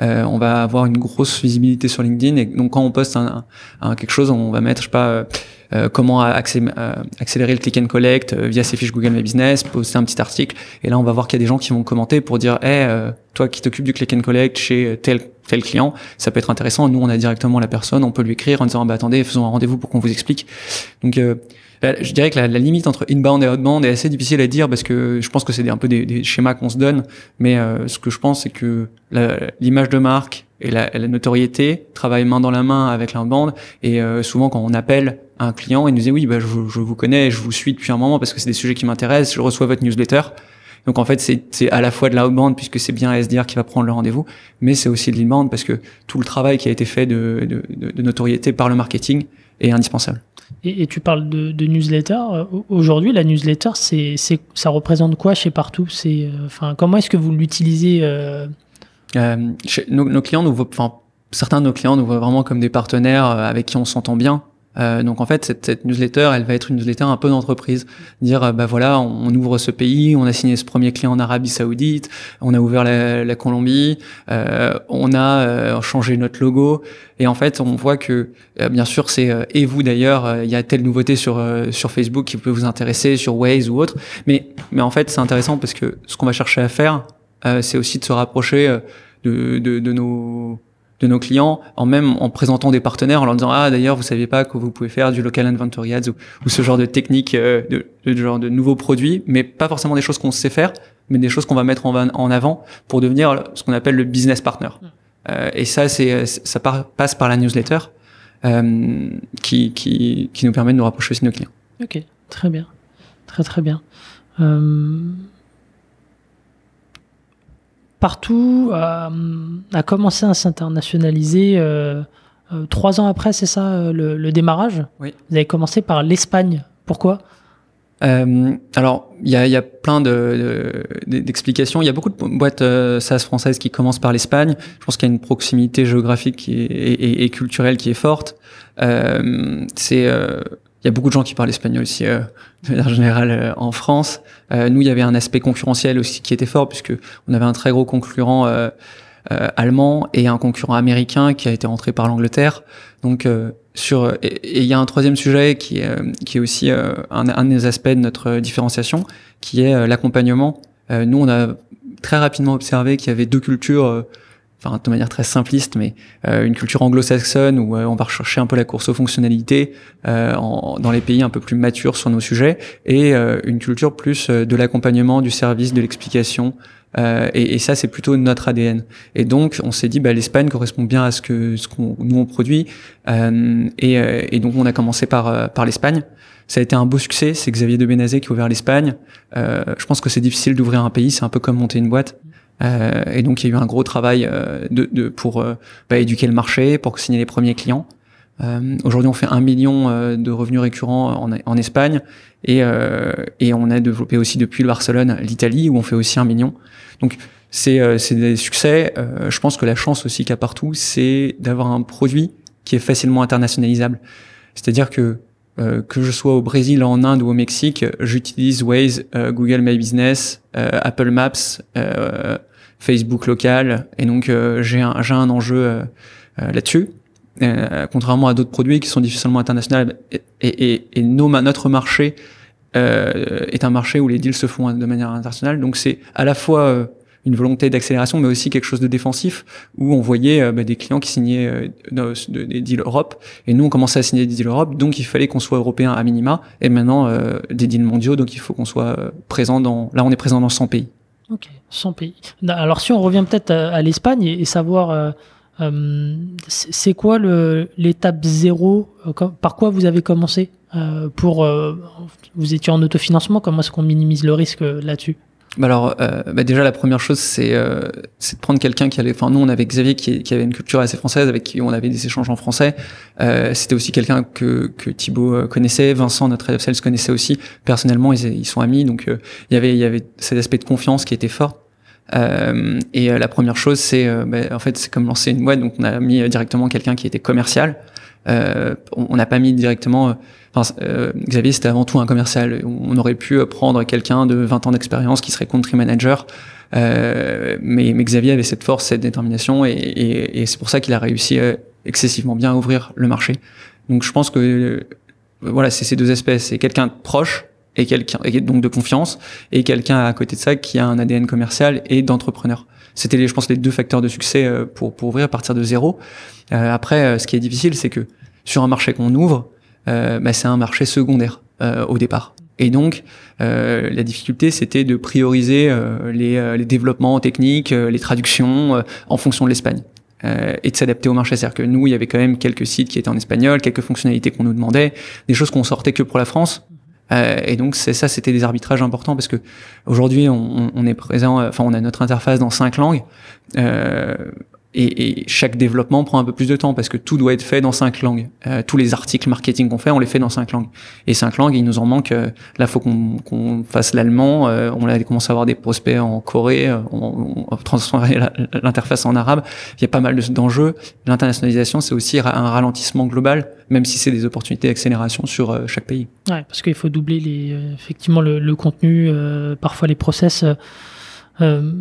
Euh, on va avoir une grosse visibilité sur LinkedIn et donc quand on poste un, un, quelque chose, on va mettre, je sais pas, comment accélérer le click and collect via ses fiches Google My Business, poster un petit article. Et là, on va voir qu'il y a des gens qui vont commenter pour dire, hey, toi qui t'occupes du click and collect chez tel tel client, ça peut être intéressant. Nous, on a directement la personne, on peut lui écrire en disant, bah attendez, faisons un rendez-vous pour qu'on vous explique. Donc je dirais que la, limite entre inbound et outbound est assez difficile à dire parce que je pense que c'est un peu des, schémas qu'on se donne. Mais euh, ce que je pense, c'est que l'image de marque et la, notoriété travaillent main dans la main avec l'inbound. Et euh, souvent, quand on appelle un client, il nous dit oui, bah, je, vous connais, je vous suis depuis un moment parce que c'est des sujets qui m'intéressent. Je reçois votre newsletter. Donc en fait, c'est à la fois de l'outbound puisque c'est bien SDR qui va prendre le rendez-vous, mais c'est aussi de l'inbound parce que tout le travail qui a été fait de, de, de notoriété par le marketing est indispensable. Et, tu parles de, de newsletter. Euh, aujourd'hui, la newsletter, c'est, ça représente quoi chez Partout C'est, euh, enfin, comment est-ce que vous l'utilisez euh... Euh, nos, nos, clients nous enfin, certains de nos clients nous voient vraiment comme des partenaires avec qui on s'entend bien. Euh, donc en fait, cette, cette, newsletter, elle va être une newsletter un peu d'entreprise. Dire, euh, bah voilà, on, ouvre ce pays, on a signé ce premier client en Arabie Saoudite, on a ouvert la, la Colombie, euh, on a euh, changé notre logo. Et en fait, on voit que, bien sûr, c'est et vous d'ailleurs, il y a telle nouveauté sur sur Facebook qui peut vous intéresser, sur Waze ou autre. Mais mais en fait, c'est intéressant parce que ce qu'on va chercher à faire, c'est aussi de se rapprocher de, de, de nos de nos clients, en même en présentant des partenaires, en leur disant ah d'ailleurs vous saviez pas que vous pouvez faire du local inventory ads ou, ce genre de technique, euh, de, de, genre de nouveaux produits, mais pas forcément des choses qu'on sait faire, mais des choses qu'on va mettre en, en, avant pour devenir ce qu'on appelle le business partner. Mm. Euh, et ça c'est ça passe par la newsletter euh, qui, qui qui nous permet de nous rapprocher aussi de nos clients. Ok, très bien, très très bien. Partout euh, a commencé à s'internationaliser euh, euh, trois ans après, c'est ça, le, démarrage Oui. Vous avez commencé par l'Espagne. Pourquoi? Alors, il y a, y a, plein d'explications. De, il y a beaucoup de boîtes SaaS françaises qui commencent par l'Espagne. Je pense qu'il y a une proximité géographique et, et, et, culturelle qui est forte. c'est y a beaucoup de gens qui parlent espagnol aussi, euh, de manière générale, euh, en France. Euh, nous, il y avait un aspect concurrentiel aussi qui était fort, puisque on avait un très gros concurrent euh, euh allemand et un concurrent américain qui a été rentré par l'Angleterre. Donc, sur et il y a un troisième sujet qui est, qui est aussi un, un, des aspects de notre différenciation, qui est l'accompagnement. nous, on a très rapidement observé qu'il y avait deux cultures enfin de manière très simpliste, mais euh, une culture anglo-saxonne où euh, on va rechercher un peu la course aux fonctionnalités euh, en, dans les pays un peu plus matures sur nos sujets, et une culture plus de l'accompagnement, du service, de l'explication. Et, et, ça, c'est plutôt notre ADN. Et donc, on s'est dit, bah, l'Espagne correspond bien à ce que ce qu'on nous on produit, et, et, donc on a commencé par par l'Espagne. Ça a été un beau succès. C'est Xavier de Benazé qui a ouvert l'Espagne. je pense que c'est difficile d'ouvrir un pays. C'est un peu comme monter une boîte. Euh, et donc il y a eu un gros travail euh, de, de, pour euh, bah, éduquer le marché, pour signer les premiers clients. Aujourd'hui, on fait un million de revenus récurrents en, en Espagne et, et on a développé aussi depuis le Barcelone l'Italie où on fait aussi un million. Donc c'est des succès. je pense que la chance aussi qu'il y a partout, c'est d'avoir un produit qui est facilement internationalisable. C'est-à-dire que que je sois au Brésil, en Inde ou au Mexique, j'utilise Waze, Google My Business, Apple Maps, Facebook local, et donc euh, j'ai un, un enjeu euh, euh, là-dessus. contrairement à d'autres produits qui sont difficilement internationaux, et, et, et nos, notre marché est un marché où les deals se font de manière internationale. Donc c'est à la fois une volonté d'accélération, mais aussi quelque chose de défensif, où on voyait bah, des clients qui signaient des deals Europe, et nous on commençait à signer des deals Europe, donc il fallait qu'on soit européen à minima, et maintenant des deals mondiaux, donc il faut qu'on soit présent dans. Là, on est présent dans 100 pays. Ok, 100 pays. Alors si on revient peut-être à, l'Espagne et, savoir euh, euh, c'est quoi l'étape zéro, euh, par quoi vous avez commencé pour vous étiez en autofinancement, comment est-ce qu'on minimise le risque là-dessus? bah alors, euh, bah déjà la première chose, c'est euh, de prendre quelqu'un qui allait. Enfin, nous, on avait Xavier qui, qui, avait une culture assez française, avec qui on avait des échanges en français. Euh, C'était aussi quelqu'un que que Thibaut euh, connaissait, Vincent, notre of sales, connaissait aussi. Personnellement, ils, ils sont amis, donc euh, il y avait il y avait cet aspect de confiance qui était fort. Euh, et la première chose, c'est bah, en fait, c'est comme lancer une boîte, donc on a mis directement quelqu'un qui était commercial. on n'a pas mis directement euh, Xavier, c'était avant tout un commercial. On aurait pu prendre quelqu'un de 20 ans d'expérience qui serait country manager. Euh, mais, mais, Xavier avait cette force, cette détermination, et, et, et c'est pour ça qu'il a réussi euh, excessivement bien à ouvrir le marché. Donc je pense que voilà, c'est ces deux espèces. C'est quelqu'un de proche et quelqu'un donc de confiance et quelqu'un à côté de ça qui a un ADN commercial et d'entrepreneur. C'était, je pense, les deux facteurs de succès euh, pour, pour ouvrir à partir de zéro. Euh, après, euh, ce qui est difficile, c'est que sur un marché qu'on ouvre, euh, bah, c'est un marché secondaire euh, au départ. Et donc, euh, la difficulté, c'était de prioriser les, les, développements techniques, les traductions en fonction de l'Espagne. et de s'adapter au marché. C'est-à-dire que nous, il y avait quand même quelques sites qui étaient en espagnol, quelques fonctionnalités qu'on nous demandait, des choses qu'on sortait que pour la France. Euh, et donc c'est ça, c'était des arbitrages importants parce que aujourd'hui on, on, est présent, enfin on a notre interface dans cinq langues. Euh, et, et, chaque développement prend un peu plus de temps parce que tout doit être fait dans cinq langues. Euh, tous les articles marketing qu'on fait, on les fait dans cinq langues. Et cinq langues, il nous en manque. Euh, là, faut qu'on qu'on fasse l'allemand. Euh, on a commencé à avoir des prospects en Corée. Euh, on, on l'interface en arabe. Il y a pas mal d'enjeux. L'internationalisation, c'est aussi un ralentissement global, même si c'est des opportunités d'accélération sur euh, chaque pays. Ouais, parce qu'il faut doubler les, effectivement le, le contenu, parfois les process. Euh,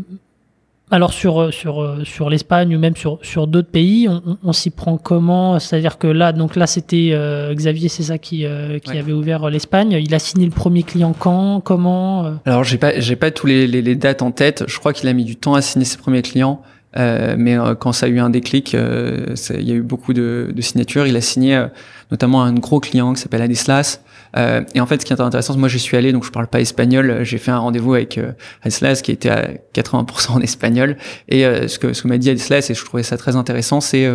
alors sur euh, sur euh, sur l'Espagne ou même sur sur d'autres pays, on, on, s'y prend comment? C'est-à-dire que là, donc là, c'était euh, Xavier, c'est ça qui qui avait ouvert l'Espagne. Il a signé le premier client quand? Comment Alors j'ai pas j'ai pas tous les, les, les, dates en tête. Je crois qu'il a mis du temps à signer ses premiers clients. Euh, mais euh, quand ça a eu un déclic, euh, il y a eu beaucoup de, de, signatures. Il a signé notamment un gros client qui s'appelle Adeslas. et en fait, ce qui est intéressant, moi, je suis allé, donc je parle pas espagnol. J'ai fait un rendez-vous avec Adeslas qui était à 80% en espagnol. Et ce que ce que m'a dit Adeslas, et je trouvais ça très intéressant, c'est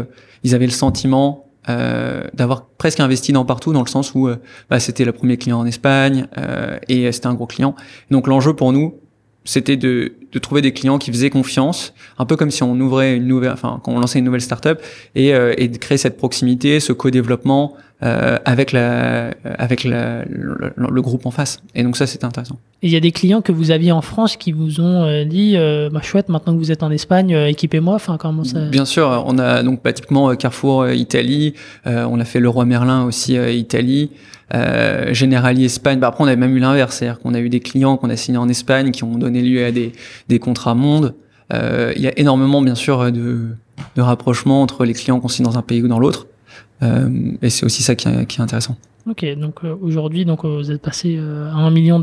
ils avaient le sentiment euh, d'avoir presque investi dans partout dans le sens où bah, c'était le premier client en Espagne euh, et c'était un gros client. Donc l'enjeu pour nous, c'était de, de, trouver des clients qui faisaient confiance, un peu comme si on ouvrait une nouvelle, enfin quand on lançait une nouvelle startup, et, euh, et de créer cette proximité, ce co-développement euh, avec la, avec la, le, le, groupe en face. Et donc ça, c'était intéressant. Et il y a des clients que vous aviez en France qui vous ont euh, dit, euh, bah, chouette, maintenant que vous êtes en Espagne, euh, équipez-moi. Enfin, comment ça Bien sûr, on a donc bah, typiquement Carrefour Italie, on a fait le Roi Merlin aussi Italie. Euh, Generali Espagne. Bah, après, on avait même eu l'inverse, c'est-à-dire qu'on a eu des clients qu'on a signés en Espagne qui ont donné lieu à des, contrats monde. Euh, il y a énormément, bien sûr, de, rapprochements entre les clients qu'on signe dans un pays ou dans l'autre. Euh, et c'est aussi ça qui est, intéressant. Ok, donc euh, aujourd'hui, donc vous êtes passé à un million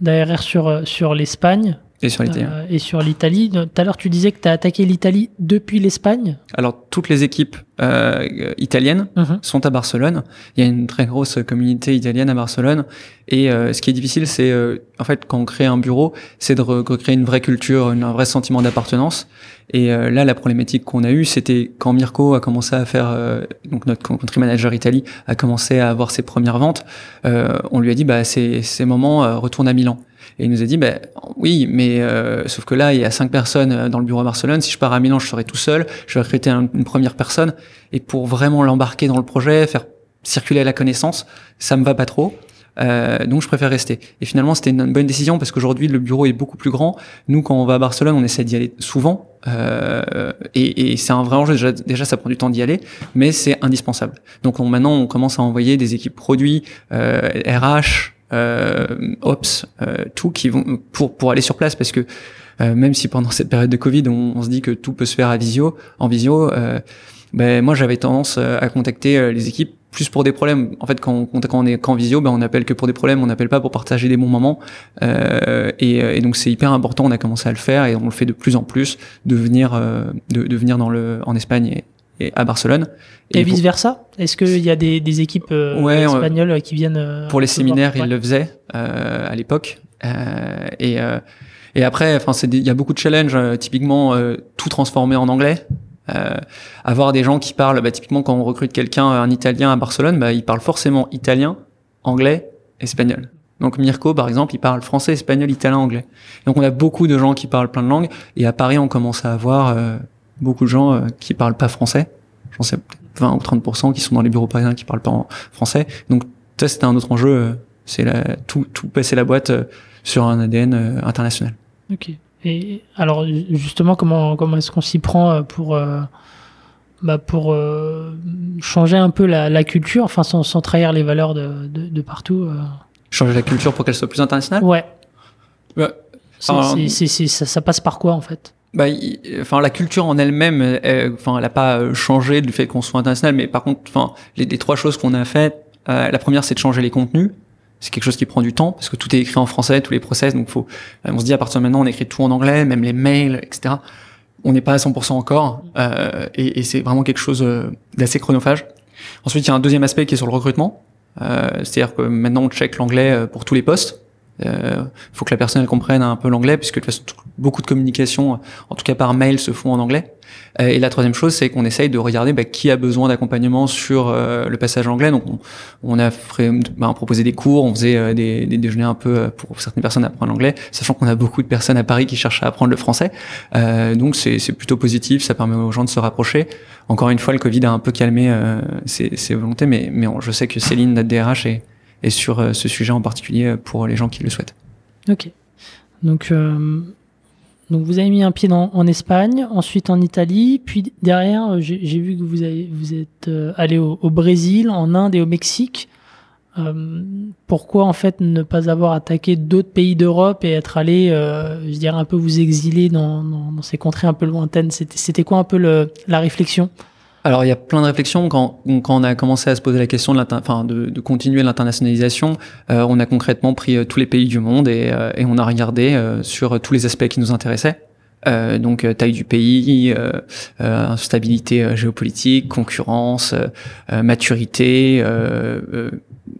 d'ARR sur sur l'Espagne. Et sur l'Italie. Euh, et sur l'Italie. Tout à l'heure, tu disais que tu as attaqué l'Italie depuis l'Espagne. Alors, toutes les équipes euh, italiennes -huh. sont à Barcelone. Il y a une très grosse communauté italienne à Barcelone. Et euh, ce qui est difficile, c'est euh, en fait quand on crée un bureau, c'est de recréer une vraie culture, un vrai sentiment d'appartenance. Et euh, là, la problématique qu'on a eue, c'était quand Mirko a commencé à faire, euh, donc notre country manager Italie a commencé à avoir ses premières ventes. on lui a dit, bah c'est ces moments, retourne à Milan. Et il nous a dit, bah, oui, mais euh, sauf que là, il y a cinq personnes dans le bureau à Barcelone. Si je pars à Milan, je serai tout seul. Je vais recruter un, une première personne. Et pour vraiment l'embarquer dans le projet, faire circuler la connaissance, ça me va pas trop. Euh, donc je préfère rester. Et finalement, c'était une bonne décision parce qu'aujourd'hui, le bureau est beaucoup plus grand. Nous, quand on va à Barcelone, on essaie d'y aller souvent. Euh, et, et c'est un vrai enjeu. Déjà, déjà ça prend du temps d'y aller, mais c'est indispensable. Donc on, maintenant, on commence à envoyer des équipes produits, euh, RH, euh, Ops, euh, tout qui vont pour pour aller sur place parce que euh, même si pendant cette période de Covid on, on, se dit que tout peut se faire à visio, en visio, ben moi j'avais tendance à contacter les équipes plus pour des problèmes. En fait, quand on, quand on est qu'en visio, ben on appelle que pour des problèmes, on n'appelle pas pour partager des bons moments. Euh, et, et, donc c'est hyper important. On a commencé à le faire et on le fait de plus en plus de venir, euh, de, de, venir dans le en Espagne et, à Barcelone. Et, et vice versa Est-ce qu'il y a des, des équipes euh, ouais, espagnoles qui viennent euh, Pour les séminaires, ils le faisaient euh, à l'époque. et et après, enfin, il y a beaucoup de challenges. typiquement, tout transformer en anglais. Euh, avoir des gens qui parlent, bah, typiquement quand on recrute quelqu'un, un Italien à Barcelone, bah, il parle forcément italien, anglais, espagnol. Donc Mirko, par exemple, il parle français, espagnol, italien, anglais. Donc on a beaucoup de gens qui parlent plein de langues. Et à Paris, on commence à avoir euh, beaucoup de gens euh, qui parlent pas français. J'en sais 20 ou 30% qui sont dans les bureaux parisiens qui parlent pas français. Donc ça, c'était un autre enjeu. C'est tout, tout passer la boîte sur un ADN international. Ok. Et alors justement, comment comment est-ce qu'on s'y prend pour euh, bah pour euh, changer un peu la, la culture, enfin sans, sans, trahir les valeurs de, de, de partout. Euh? Changer la culture pour qu'elle soit plus internationale? Ouais. Bah, c'est, c'est, c'est, ça, ça, passe par quoi en fait? Bah, enfin, la culture en elle-même, enfin, elle n'a pas changé du fait qu'on soit international, mais par contre, enfin, les, les trois choses qu'on a faites, la première, c'est de changer les contenus. C'est quelque chose qui prend du temps parce que tout est écrit en français, tous les process. Donc, faut, on se dit à partir de maintenant, on écrit tout en anglais, même les mails, etc. On n'est pas à 100% encore, et, et c'est vraiment quelque chose d'assez chronophage. Ensuite, il y a un deuxième aspect qui est sur le recrutement. C'est-à-dire que maintenant, on check l'anglais pour tous les postes. Euh, faut que la personne elle comprenne un peu l'anglais, puisque de toute façon, beaucoup de communication, en tout cas par mail, se font en anglais. Euh, et la troisième chose, c'est qu'on essaye de regarder bah, qui a besoin d'accompagnement sur euh, le passage anglais. Donc, on, a bah, proposé des cours, on faisait des, des, déjeuners un peu pour certaines personnes à apprendre l'anglais, sachant qu'on a beaucoup de personnes à Paris qui cherchent à apprendre le français. donc, c'est plutôt positif, ça permet aux gens de se rapprocher. Encore une fois, le Covid a un peu calmé ces, ces volontés, mais, mais je sais que Céline, notre DRH, est et sur euh, ce sujet en particulier pour les gens qui le souhaitent. Ok. Donc, euh, vous avez mis un pied en Espagne, ensuite en Italie, puis derrière, euh, j'ai vu que vous, êtes allé au, Brésil, en Inde et au Mexique. pourquoi en fait ne pas avoir attaqué d'autres pays d'Europe et être allé, je dirais un peu vous exiler dans, ces contrées un peu lointaines? C'était quoi un peu la réflexion? Alors il y a plein de réflexions quand, quand on a commencé à se poser la question de, enfin, de, de continuer l'internationalisation. Euh, on a concrètement pris euh, tous les pays du monde et, euh, et on a regardé sur tous les aspects qui nous intéressaient. Euh, donc taille du pays, euh, instabilité géopolitique, concurrence, maturité,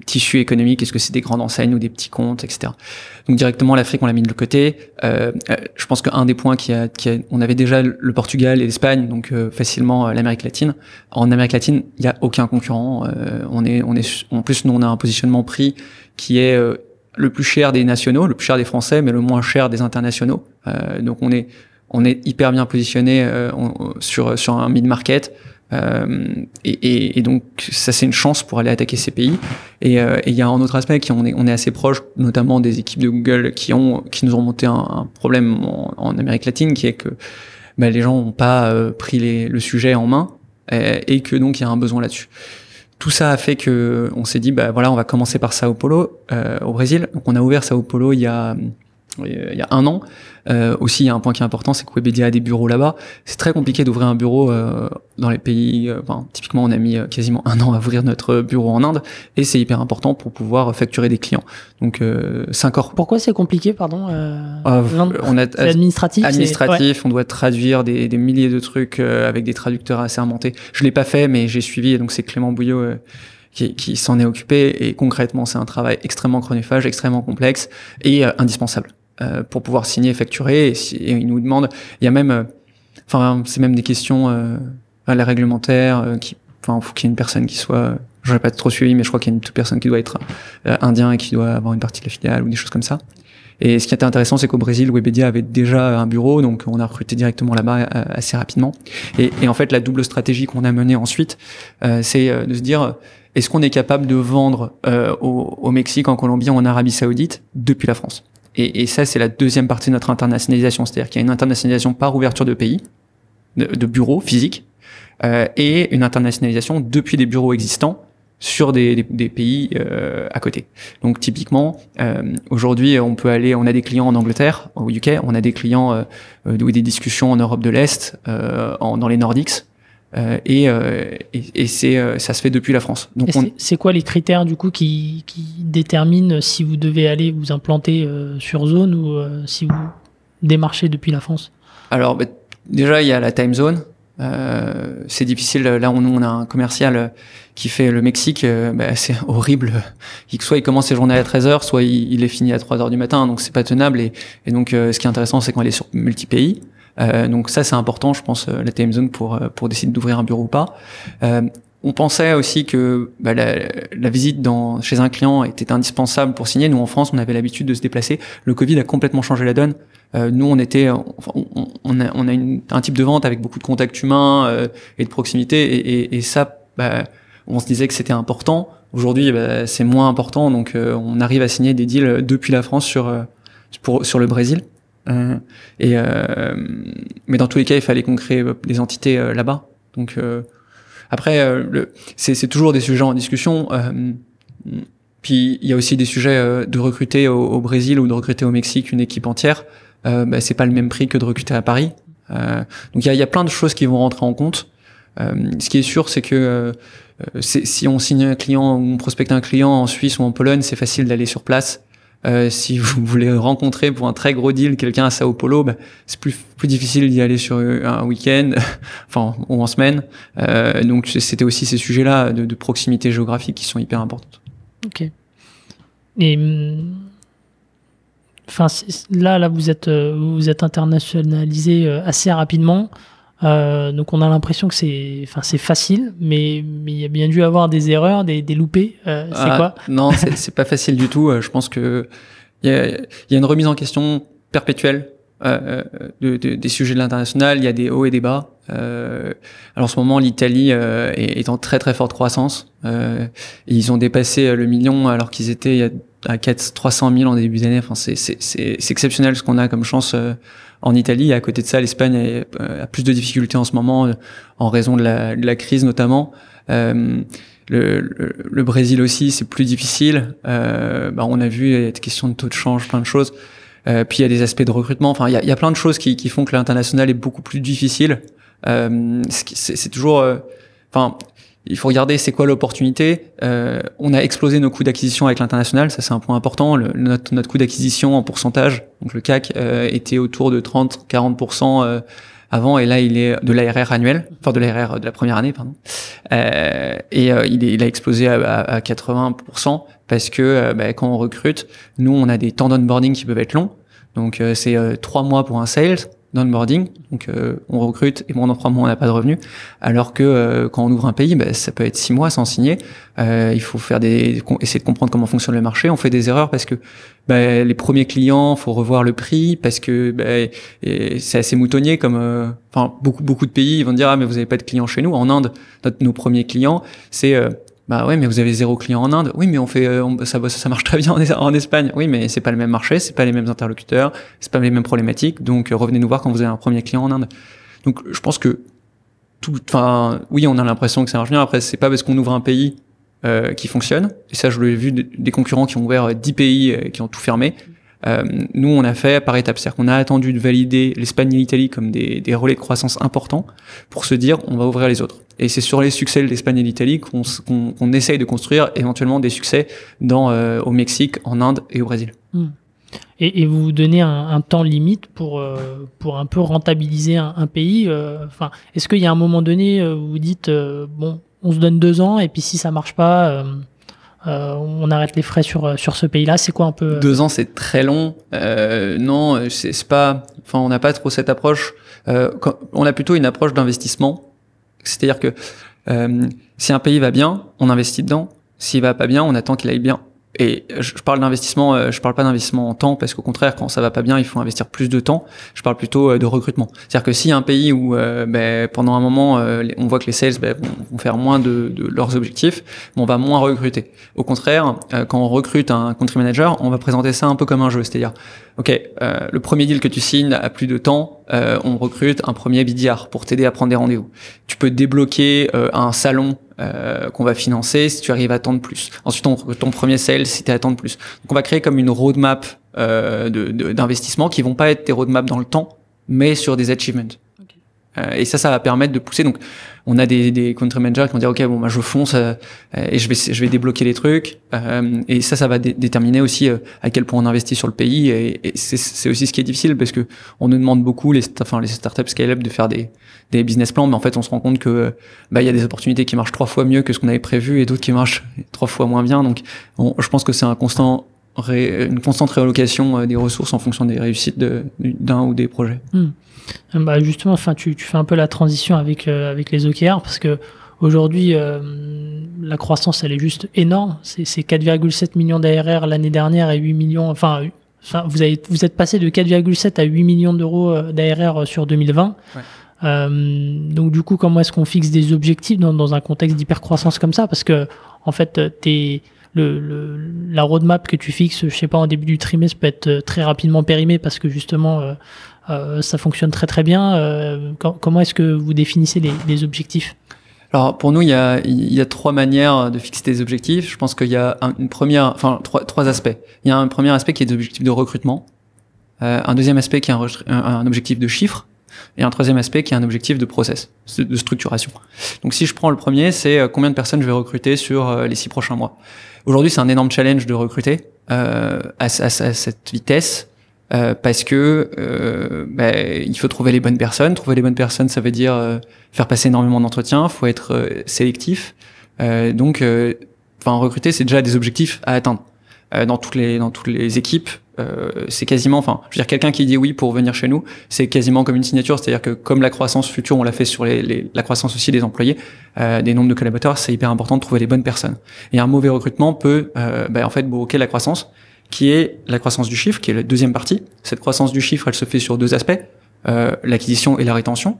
tissu économique, est-ce que c'est des grandes enseignes ou des petits comptes, etc. Donc directement l'Afrique on l'a mis de côté. Euh, euh, je pense qu'un des points qui a, qui a, on avait déjà le Portugal et l'Espagne, donc euh, facilement l'Amérique latine. En Amérique latine, il y a aucun concurrent. on est, on est, en plus nous on a un positionnement prix qui est le plus cher des nationaux, le plus cher des Français, mais le moins cher des internationaux. donc on est, on est hyper bien positionné sur sur un mid market. Euh, et, et, et, donc ça c'est une chance pour aller attaquer ces pays. Et euh, il y a un autre aspect qui on est, on est assez proche, notamment des équipes de Google qui ont qui nous ont monté un, problème en, Amérique latine, qui est que bah, les gens n'ont pas euh, pris les, le sujet en main et, que donc il y a un besoin là-dessus. Tout ça a fait que on s'est dit bah voilà on va commencer par Sao Paulo au Brésil. Donc on a ouvert Sao Paulo il y a il y a un an. Euh, aussi, il y a un point qui est important, c'est que Webedia a des bureaux là-bas. C'est très compliqué d'ouvrir un bureau euh, dans les pays. Euh, enfin, typiquement, on a mis euh, quasiment un an à ouvrir notre bureau en Inde, et c'est hyper important pour pouvoir facturer des clients. Donc, euh, cinq heures. Pourquoi c'est compliqué, pardon ah, On a administratif. Administratif. On doit traduire des, des, milliers de trucs avec des traducteurs assermentés. Je l'ai pas fait, mais j'ai suivi. Et donc, c'est Clément Bouillot qui, qui s'en est occupé. Et concrètement, c'est un travail extrêmement chronophage, extrêmement complexe et indispensable. Euh, pour pouvoir signer et facturer. Et, si, et ils nous demandent, il y a même, euh, enfin, c'est même des questions euh, à la réglementaire, euh, qui, enfin, faut qu'il y ait une personne qui soit, j'aurais pas trop suivi, mais je crois qu'il y a une toute personne qui doit être indien et qui doit avoir une partie de la filiale ou des choses comme ça. Et ce qui était intéressant, c'est qu'au Brésil, Webedia avait déjà un bureau, donc on a recruté directement là-bas assez rapidement. Et, et, en fait, la double stratégie qu'on a menée ensuite, euh, c'est de se dire, est-ce qu'on est capable de vendre euh, au, au, Mexique, en Colombie, en Arabie Saoudite depuis la France? Et, et ça, c'est la deuxième partie de notre internationalisation, c'est-à-dire qu'il y a une internationalisation par ouverture de pays, de, de bureaux physiques, euh, et une internationalisation depuis des bureaux existants sur des, des, des pays euh, à côté. Donc typiquement, euh, aujourd'hui, on peut aller, on a des clients en Angleterre, au UK, on a des clients euh, euh des discussions en Europe de l'Est, euh, dans les Nordiques, euh, et, euh, et, et c'est euh, ça se fait depuis la France. Donc c'est quoi les critères du coup qui, qui déterminent si vous devez aller vous implanter sur zone ou si vous démarchez depuis la France? Alors bah, déjà il y a la time zone. Euh, c'est difficile. Là, on, on a un commercial qui fait le Mexique. bah, c'est horrible. Soit il commence ses journées à 13h, soit il, il est fini à 3h du matin. Donc, c'est pas tenable. Et, et donc, ce qui est intéressant, c'est qu'on est sur multi-pays. Euh, donc ça, c'est important, je pense, euh, la time zone pour euh, pour décider d'ouvrir un bureau ou pas. on pensait aussi que bah, la, la, visite dans, chez un client était indispensable pour signer. Nous, en France, on avait l'habitude de se déplacer. Le Covid a complètement changé la donne. Euh, nous, on était, on, on a, on a une, un type de vente avec beaucoup de contacts humains euh, et de proximité, et, et, et ça, bah, on se disait que c'était important. Aujourd'hui, bah, c'est moins important, donc on arrive à signer des deals depuis la France sur pour, sur le Brésil. Euh, et euh, mais dans tous les cas, il fallait qu'on crée euh, des entités là-bas. Donc après, c'est toujours des sujets en discussion. puis il y a aussi des sujets de recruter au, Brésil ou de recruter au Mexique une équipe entière. bah, c'est pas le même prix que de recruter à Paris. donc il y a, y a, plein de choses qui vont rentrer en compte. ce qui est sûr, c'est que si on signe un client on prospecte un client en Suisse ou en Pologne, c'est facile d'aller sur place. Euh, si vous voulez rencontrer pour un très gros deal quelqu'un à Sao Paulo, bah, c'est plus difficile d'y aller sur un week-end, enfin ou en semaine. Euh, donc c'était aussi ces sujets-là de, proximité géographique qui sont hyper importants. Ok. Et hum, enfin là là vous êtes euh, vous êtes internationalisé euh, assez rapidement. Euh, donc on a l'impression que c'est, enfin c'est facile, mais mais il y a bien dû avoir des erreurs, des, des loupés. Euh, c'est ah, quoi? Non, c'est pas facile du tout. Euh, je pense que il y a, y a, une remise en question perpétuelle euh, de, de, des sujets de l'international. Il y a des hauts et des bas. Euh, alors en ce moment, l'Italie est, est, en très très forte croissance. ils ont dépassé le million alors qu'ils étaient à 4, 300 000 en début d'année. Enfin, c'est exceptionnel ce qu'on a comme chance en Italie. À côté de ça, l'Espagne a, plus de difficultés en ce moment euh, en raison de la, crise notamment. Euh, le, Brésil aussi, c'est plus difficile. Euh, bah, on a vu, il y a des questions de taux de change, plein de choses. Euh, puis il y a des aspects de recrutement. Enfin, il y a, plein de choses qui, qui font que l'international est beaucoup plus difficile. Euh, c'est toujours, euh, enfin, il faut regarder c'est quoi l'opportunité. Euh, on a explosé nos coûts d'acquisition avec l'international, ça c'est un point important. Le, notre, notre coût d'acquisition en pourcentage, donc le CAC, euh, était autour de 30-40% euh, avant, et là il est de l'ARR annuel, enfin de l'ARR de la première année, pardon. Euh, et euh, il, est, il, a explosé à, à 80% parce que bah, quand on recrute, nous on a des temps d'onboarding qui peuvent être longs. Donc c'est trois mois pour un sales, d'onboarding. Donc euh, on recrute et pendant trois mois on n'a pas de revenus. Alors que euh, quand on ouvre un pays, bah, ça peut être six mois sans signer. Euh, il faut faire des essayer de comprendre comment fonctionne le marché. On fait des erreurs parce que bah, les premiers clients, faut revoir le prix parce que bah, c'est assez moutonnier comme enfin beaucoup beaucoup de pays ils vont dire ah mais vous avez pas de clients chez nous. En Inde, notre, nos premiers clients c'est bah ouais, mais vous avez zéro client en Inde. Oui, mais on fait, euh, ça, ça marche très bien en, Espagne. Oui, mais c'est pas le même marché, c'est pas les mêmes interlocuteurs, c'est pas les mêmes problématiques. Donc euh, revenez nous voir quand vous avez un premier client en Inde. Donc je pense que tout, enfin, oui, on a l'impression que ça marche bien. Après, c'est pas parce qu'on ouvre un pays euh, qui fonctionne. Et ça, je l'ai vu des concurrents qui ont ouvert 10 pays et qui ont tout fermé. Euh, nous, on a fait par étapes. C'est-à-dire qu'on a attendu de valider l'Espagne et l'Italie comme des, des, relais de croissance importants pour se dire on va ouvrir les autres. Et c'est sur les succès de l'Espagne et l'Italie qu'on qu essaye de construire éventuellement des succès dans, euh, au Mexique, en Inde et au Brésil. Hmm. Et, et, vous vous donnez un, un temps limite pour, euh, pour un peu rentabiliser un, un pays. Euh, Est-ce qu'il y a un moment donné où vous dites, bon, on se donne deux ans et puis si ça marche pas euh, on arrête les frais sur sur ce pays-là. C'est quoi un peu Deux ans, c'est très long. Euh, non, c'est pas. Enfin, on n'a pas trop cette approche. Euh, on a plutôt une approche d'investissement. C'est-à-dire que si un pays va bien, on investit dedans. S'il va pas bien, on attend qu'il aille bien. Et je parle d'investissement, euh, je parle pas d'investissement en temps parce qu'au contraire, quand ça va pas bien, il faut investir plus de temps. Je parle plutôt euh, de recrutement. C'est-à-dire que a un pays où euh, ben, pendant un moment, on voit que les sales ben, vont faire moins de, de leurs objectifs, on va moins recruter. Au contraire, quand on recrute un country manager, on va présenter ça un peu comme un jeu. C'est-à-dire, ok, le premier deal que tu signes a plus de temps, on recrute un premier BDR pour t'aider à prendre des rendez-vous. Tu peux débloquer un salon euh, qu'on va financer si tu arrives à attendre plus. Ensuite, ton, ton premier sale si tu attendre plus. Donc, on va créer comme une roadmap euh, d'investissement qui vont pas être des roadmaps dans le temps, mais sur des achievements. Euh, et ça, ça va permettre de pousser. Donc, on a des, des country managers qui vont dire, ok, bon, bah, je fonce euh, et je vais, je vais débloquer les trucs. Euh, et ça, ça va déterminer aussi euh, à quel point on investit sur le pays. Et, et c'est aussi ce qui est difficile parce que on nous demande beaucoup les, enfin, les startups scale-up de faire des, des business plans, mais en fait, on se rend compte que bah, il y a des opportunités qui marchent trois fois mieux que ce qu'on avait prévu et d'autres qui marchent trois fois moins bien. Donc, je pense que c'est un constant une constante réallocation des ressources en fonction des réussites d'un ou des projets. Hmm. Bah justement, enfin, tu, tu, fais un peu la transition avec, euh, avec les OKR parce que aujourd'hui, euh, la croissance, elle est juste énorme. C'est 4,7 millions d'ARR l'année dernière et 8 millions, enfin, vous, avez, vous êtes passé de 4,7 à 8 millions d'euros euh, d'ARR sur 2020. Ouais. Euh, donc du coup, comment est-ce qu'on fixe des objectifs dans, dans un contexte d'hypercroissance comme ça? Parce que en fait, t'es le, le, la roadmap que tu fixes, je sais pas, en début du trimestre peut être très rapidement périmée parce que justement, euh, euh, ça fonctionne très très bien. Euh, comment est-ce que vous définissez les, les objectifs? Alors pour nous, il y, a, il y a trois manières de fixer des objectifs. Je pense qu'il y a une première, enfin trois, trois aspects. Il y a un premier aspect qui est des objectifs de recrutement, euh, un deuxième aspect qui est un, un, objectif de chiffre, et un troisième aspect qui est un objectif de process, de structuration. Donc si je prends le premier, c'est combien de personnes je vais recruter sur les six prochains mois. Aujourd'hui, c'est un énorme challenge de recruter à, à, à, cette vitesse euh, parce que euh, bah, il faut trouver les bonnes personnes. Trouver les bonnes personnes, ça veut dire euh, faire passer énormément d'entretiens. Faut être euh, sélectif. donc, enfin, recruter, c'est déjà des objectifs à atteindre dans toutes les dans toutes les équipes. C'est quasiment, enfin, je veux dire, quelqu'un qui dit oui pour venir chez nous, c'est quasiment comme une signature. C'est-à-dire que comme la croissance future, on l'a fait sur les, les, la croissance aussi des employés, des nombres de collaborateurs, c'est hyper important de trouver les bonnes personnes. Et un mauvais recrutement peut, bah, en fait, bloquer la croissance qui est la croissance du chiffre, qui est la deuxième partie. Cette croissance du chiffre, elle se fait sur deux aspects, euh, l'acquisition et la rétention.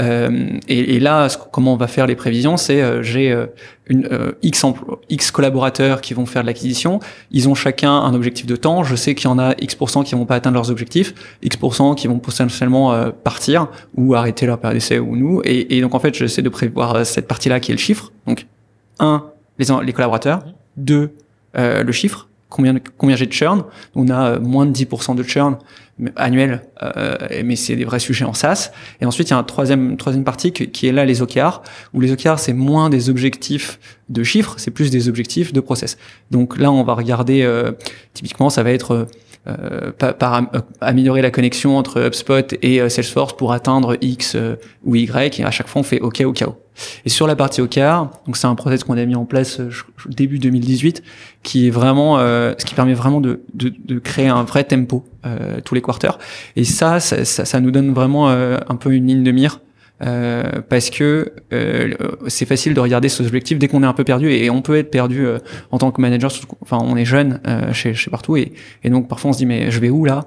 Euh, et, et, là, comment on va faire les prévisions, c'est euh, j'ai euh, une euh, x x collaborateurs qui vont faire de l'acquisition. Ils ont chacun un objectif de temps. Je sais qu'il y en a x qui vont pas atteindre leurs objectifs, x qui vont potentiellement partir ou arrêter leur période d'essai ou nous. Et, et, donc en fait, j'essaie de prévoir cette partie-là qui est le chiffre. Donc un, les, les collaborateurs. Deux, le chiffre combien, combien j'ai de churn? On a euh, moins de 10% de churn annuel, euh, mais c'est des vrais sujets en SaaS. Et ensuite, il y a un troisième, troisième partie qui, est là, les OKR, où les OKR, c'est moins des objectifs de chiffres, c'est plus des objectifs de process. Donc là, on va regarder, euh, typiquement, ça va être euh, par, euh, améliorer la connexion entre HubSpot et euh, Salesforce pour atteindre X ou Y. Et à chaque fois, on fait OK au chaos. Et sur la partie OKR, donc c'est un process qu'on a mis en place début 2018, qui est vraiment ce qui permet vraiment de, de, de créer un vrai tempo tous les quarters. Et ça, ça, ça, ça nous donne vraiment un peu une ligne de mire euh, parce que euh, c'est facile de regarder ses objectifs dès qu'on est un peu perdu et on peut être perdu euh, en tant que manager. Enfin, on est jeune chez, chez partout et, et, donc parfois on se dit mais je vais où là?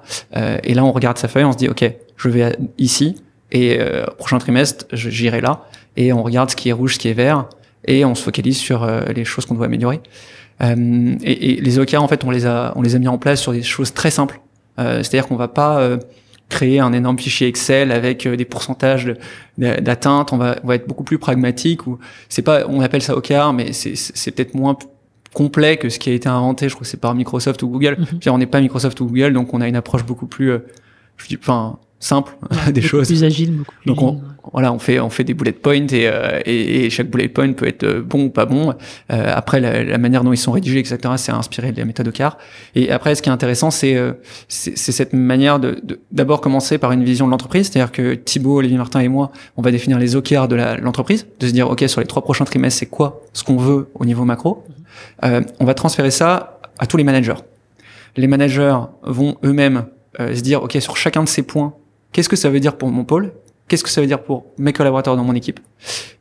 Et là on regarde sa feuille, on se dit ok, je vais ici et prochain trimestre j'irai là et on regarde ce qui est rouge, ce qui est vert et on se focalise sur les choses qu'on doit améliorer. Et, et, les OKR en fait on les a on les a mis en place sur des choses très simples. C'est-à-dire qu'on va pas créer un énorme fichier Excel avec euh, des pourcentages d'atteinte. On va, on va être beaucoup plus pragmatique. Ou c'est pas, on appelle ça OKR, mais c'est peut-être moins complet que ce qui a été inventé. Je crois que c'est par Microsoft ou Google. Mm On n'est pas Microsoft ou Google, donc on a une approche beaucoup plus, euh, je dis, enfin, simple des choses. Plus agile, beaucoup Donc on, voilà, on fait on fait des bullet points et, euh, et, et, chaque bullet point peut être bon ou pas bon. Euh, après la, la, manière dont ils sont rédigés, etc. C'est inspiré de la méthode OKR. Et après, ce qui est intéressant, c'est euh, c'est cette manière de d'abord commencer par une vision de l'entreprise, c'est-à-dire que Thibaut, Olivier Martin et moi, on va définir les OKR de l'entreprise, de se dire ok sur les trois prochains trimestres, c'est quoi ce qu'on veut au niveau macro? Euh, on va transférer ça à tous les managers. Les managers vont eux-mêmes se dire ok sur chacun de ces points Qu'est-ce que ça veut dire pour mon pôle? Qu'est-ce que ça veut dire pour mes collaborateurs dans mon équipe?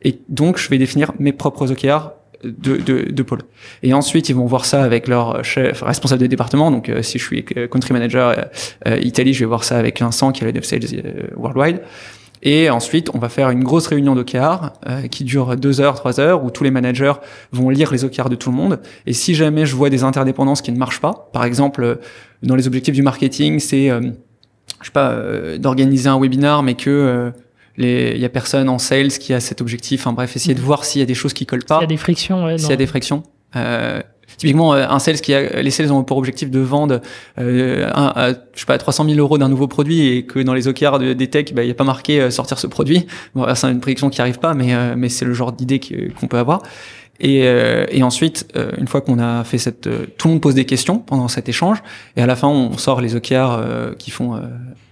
Et donc, je vais définir mes propres OKR de, de, de pôle. Et ensuite, ils vont voir ça avec leur chef responsable de département. Donc, euh, si je suis country manager euh, Italie, je vais voir ça avec Vincent, qui est le dev sales euh, worldwide. Et ensuite, on va faire une grosse réunion d'OKR euh, qui dure deux heures, trois heures, où tous les managers vont lire les OKR de tout le monde. Et si jamais je vois des interdépendances qui ne marchent pas, par exemple, dans les objectifs du marketing, c'est je sais pas, euh, d'organiser un webinar, mais que euh, il y a personne en sales qui a cet objectif. Enfin bref, essayer de mhm. voir s'il y a des choses qui collent pas. S'il y a des frictions, ouais, S'il y a des frictions. Euh, typiquement, euh, un sales qui a, les sales ont pour objectif de vendre, euh, un, je sais pas, 300 000 euros d'un nouveau produit et que dans les OKR de, des tech, bah, il n'y a pas marqué sortir ce produit. Bon, c'est une prédiction qui arrive pas, mais mais c'est le genre d'idée qu'on peut avoir. Et, euh, et ensuite, euh, une fois qu'on a fait cette, euh, tout le monde pose des questions pendant cet échange, et à la fin, on sort les OKR qui font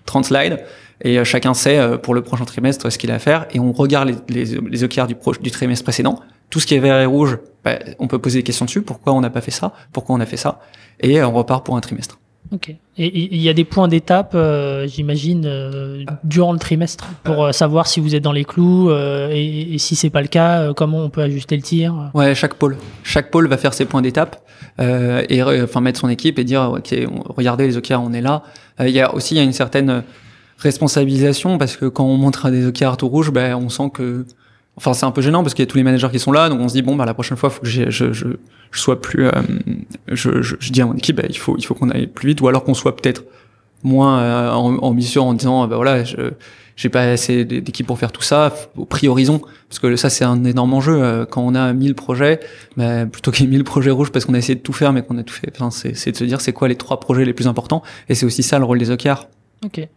30 slides, et chacun sait pour le prochain trimestre ce qu'il a à faire, et on regarde les, les, les du, du trimestre précédent. Tout ce qui est vert et rouge, bah, on peut poser des questions dessus. Pourquoi on n'a pas fait ça? Pourquoi on a fait ça? Et on repart pour un trimestre. Ok. Et il y a des points d'étape, euh, j'imagine, euh, durant le trimestre pour euh, savoir si vous êtes dans les clous et, et, si c'est pas le cas, comment on peut ajuster le tir. Ouais, chaque pôle, chaque pôle va faire ses points d'étape et enfin mettre son équipe et dire ok, regardez les OKR, on est là. Il y a aussi il y a une certaine responsabilisation parce que quand on montre des OKR tout rouge, ben on sent que Enfin, c'est un peu gênant parce qu'il y a tous les managers qui sont là, donc on se dit bon, bah la prochaine fois, faut que je, je, je, sois plus. Euh, je, je, dis à mon équipe, bah, il faut, il faut qu'on aille plus vite, ou alors qu'on soit peut-être moins euh, ambitieux en disant, bah voilà, je j'ai pas assez d'équipe pour faire tout ça. Priorisons parce que ça c'est un énorme enjeu euh, quand on a 1000 projets, bah, plutôt qu'il y ait 1000 projets rouges parce qu'on a essayé de tout faire mais qu'on a tout fait. Enfin, c'est de se dire c'est quoi les trois projets les plus importants? Et c'est aussi ça le rôle des OKR. Ok.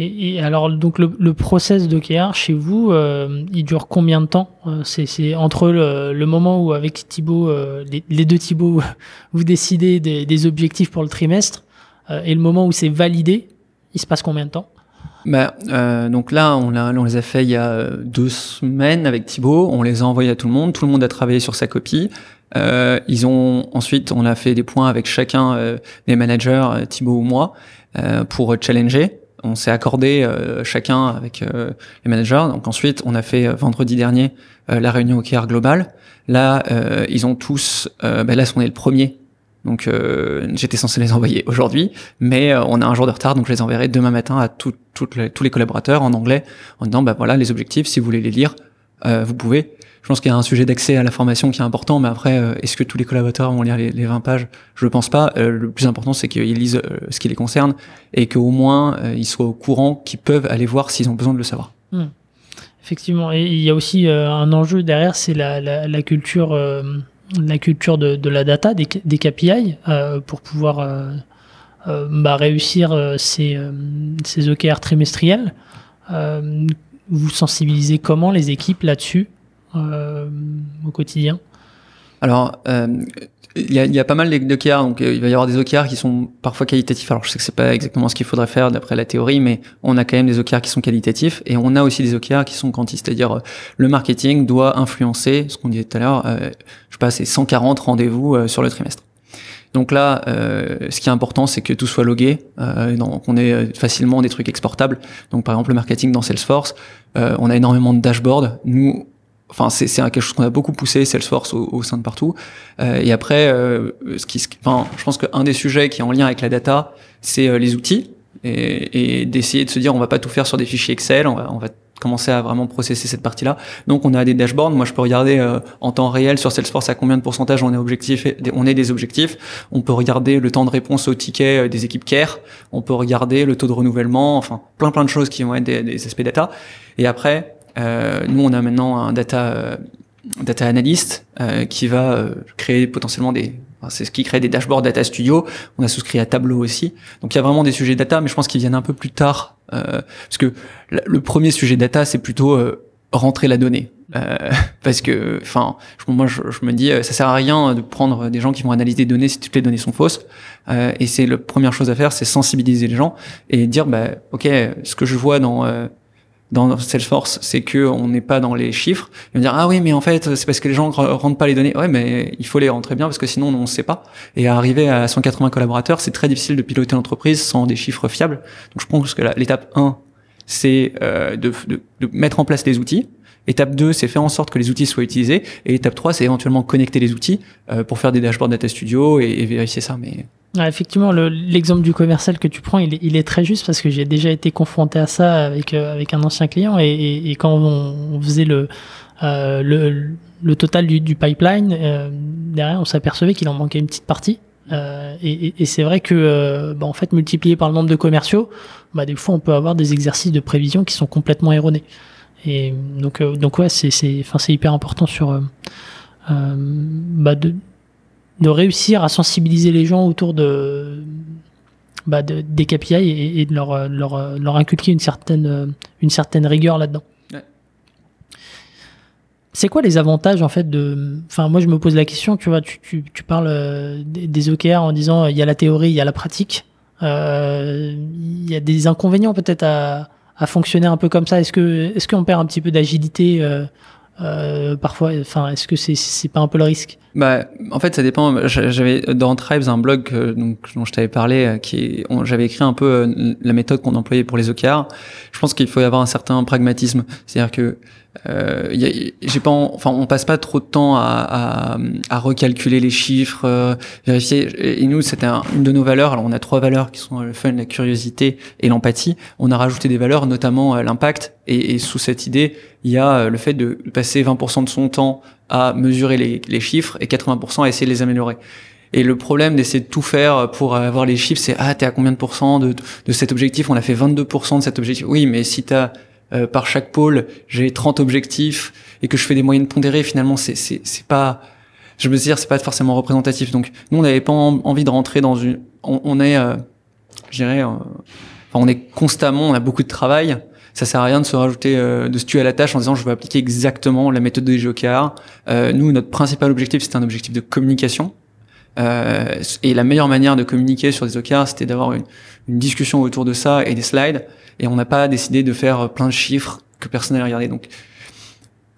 Et, alors, donc le, le process d'OKR chez vous, euh, il dure combien de temps euh, C'est entre le, moment où avec Thibaut, euh, les, deux Thibaut, vous décidez des, des, objectifs pour le trimestre et le moment où c'est validé, il se passe combien de temps? Bah, donc là, on, on, les a fait il y a deux semaines avec Thibaut. On les a envoyés à tout le monde. Tout le monde a travaillé sur sa copie. Euh, ils ont ensuite, on a fait des points avec chacun des managers, Thibaut ou moi, pour challenger on s'est accordé euh, chacun avec euh, les managers. Donc ensuite, on a fait euh, vendredi dernier la réunion OKR globale. Là, ils ont tous, ben là, on est le premier. Donc j'étais censé les envoyer aujourd'hui, mais on a un jour de retard, donc je les enverrai demain matin à tout, les, tous les collaborateurs en anglais en disant bah voilà les objectifs, si vous voulez les lire, vous pouvez. Je pense qu'il y a un sujet d'accès à la formation qui est important, mais après, euh, est-ce que tous les collaborateurs vont lire les, les 20 pages? Je ne pense pas. Euh, le plus important, c'est qu'ils lisent euh, ce qui les concerne et qu'au moins, ils soient au courant, qu'ils peuvent aller voir s'ils ont besoin de le savoir. Hmm. Effectivement. Et il y a aussi un enjeu derrière, c'est la, culture, la culture de, la data, des, des KPI, pour pouvoir bah, réussir ces, ces OKR trimestriels. Vous sensibilisez comment les équipes là-dessus euh, au quotidien? Alors, euh, il y, a, y, a, pas mal d'OKR, donc euh, il va y avoir des OKR qui sont parfois qualitatifs. Alors je sais que c'est pas exactement ce qu'il faudrait faire d'après la théorie, mais on a quand même des OKR qui sont qualitatifs et on a aussi des OKR qui sont quantiques, c'est-à-dire le marketing doit influencer ce qu'on disait tout à l'heure. Euh, je sais pas, c'est 140 rendez-vous sur le trimestre. Donc là, euh, ce qui est important, c'est que tout soit logué, euh, donc on ait facilement des trucs exportables. Donc par exemple, le marketing dans Salesforce, euh, on a énormément de dashboards. Nous, Enfin, c'est quelque chose qu'on a beaucoup poussé Salesforce au, sein de partout. Euh, et après, euh, ce qui, enfin, je pense qu'un des sujets qui est en lien avec la data, c'est euh, les outils et, et d'essayer de se dire on va pas tout faire sur des fichiers Excel, on va commencer à vraiment processer cette partie-là. Donc on a des dashboards. Moi, je peux regarder euh, en temps réel sur Salesforce à combien de pourcentage on est objectif, on est des objectifs. On peut regarder le temps de réponse aux tickets euh, des équipes care. On peut regarder le taux de renouvellement. Enfin, plein plein de choses qui vont être des, aspects data. Et après, euh, nous, on a maintenant un data euh, data analyst euh, qui va créer potentiellement des c'est ce qui crée des dashboards Data Studio. On a souscrit à Tableau aussi. Donc il y a vraiment des sujets data, mais je pense qu'ils viennent un peu plus tard. Euh, parce que le premier sujet data, c'est plutôt euh, rentrer la donnée. Euh, parce que, enfin, moi je, me dis, ça sert à rien de prendre des gens qui vont analyser des données si toutes les données sont fausses. et c'est la première chose à faire, c'est sensibiliser les gens et dire, bah, ok, ce que je vois dans dans Salesforce, c'est que on n'est pas dans les chiffres. Ils vont dire ah oui mais en fait c'est parce que les gens rentrent pas les données. Ouais mais il faut les rentrer bien parce que sinon on ne sait pas. Et arriver à 180 collaborateurs, c'est très difficile de piloter l'entreprise sans des chiffres fiables. Donc je pense que l'étape 1 c'est euh, de, de, de, mettre en place les outils. Étape 2, c'est faire en sorte que les outils soient utilisés. Et étape 3, c'est éventuellement connecter les outils euh, pour faire des dashboards Data Studio et, et vérifier ça. Mais effectivement, l'exemple du commercial que tu prends, il est, très juste parce que j'ai déjà été confronté à ça avec, euh, avec un ancien client et, quand on, faisait le, euh, le, le, total du, pipeline, euh, derrière, on s'apercevait qu'il en manquait une petite partie. Et, c'est vrai que, bah, en fait, multiplié par le nombre de commerciaux, bah, des fois, on peut avoir des exercices de prévision qui sont complètement erronés. Et donc, donc ouais, c'est hyper important sur, bah, de, de réussir à sensibiliser les gens autour de, bah, de des KPI et, et de leur, leur, leur, inculquer une certaine, une certaine rigueur là-dedans. Ouais. C'est quoi les avantages en fait de, enfin moi je me pose la question, tu vois, tu, tu, tu parles euh, des OKR en disant il y a la théorie, il y a la pratique, euh, il y a des inconvénients peut-être à, à fonctionner un peu comme ça. Est-ce que est-ce qu'on perd un petit peu d'agilité euh, euh, parfois enfin est-ce que c'est c'est pas un peu le risque? Bah en fait ça dépend j'avais dans Tribes un blog donc dont je t'avais parlé euh, qui j'avais écrit un peu euh, la méthode qu'on employait pour les OKR je pense qu'il faut y avoir un certain pragmatisme c'est-à-dire que euh, j'ai pas, enfin, on passe pas trop de temps à, à, à recalculer les chiffres, euh, vérifier. Et nous, c'était une de nos valeurs. Alors, on a trois valeurs qui sont le fun, la curiosité et l'empathie. On a rajouté des valeurs, notamment euh, l'impact. Et, et, sous cette idée, il y a euh, le fait de passer 20% de son temps à mesurer les, les chiffres et 80% à essayer de les améliorer. Et le problème d'essayer de tout faire pour avoir les chiffres, c'est ah t'es à combien de pourcents de, de cet objectif? On a fait 22% de cet objectif. Oui, mais si t'as euh, par chaque pôle, j'ai 30 objectifs et que je fais des moyennes pondérées, finalement, c'est c'est c'est pas je me dire c'est pas forcément représentatif. Donc nous on n'avait pas envie de rentrer dans une on, on est euh, je dirais euh, on est constamment, on a beaucoup de travail. Ça sert à rien de se rajouter, euh, de se tuer à la tâche en disant je vais appliquer exactement la méthode de GOKR. Euh, nous, notre principal objectif, c'était un objectif de communication. Euh, et la meilleure manière de communiquer sur des OKR, c'était d'avoir une, une, discussion autour de ça et des slides. Et on n'a pas décidé de faire plein de chiffres que personne n'allait regarder. Donc,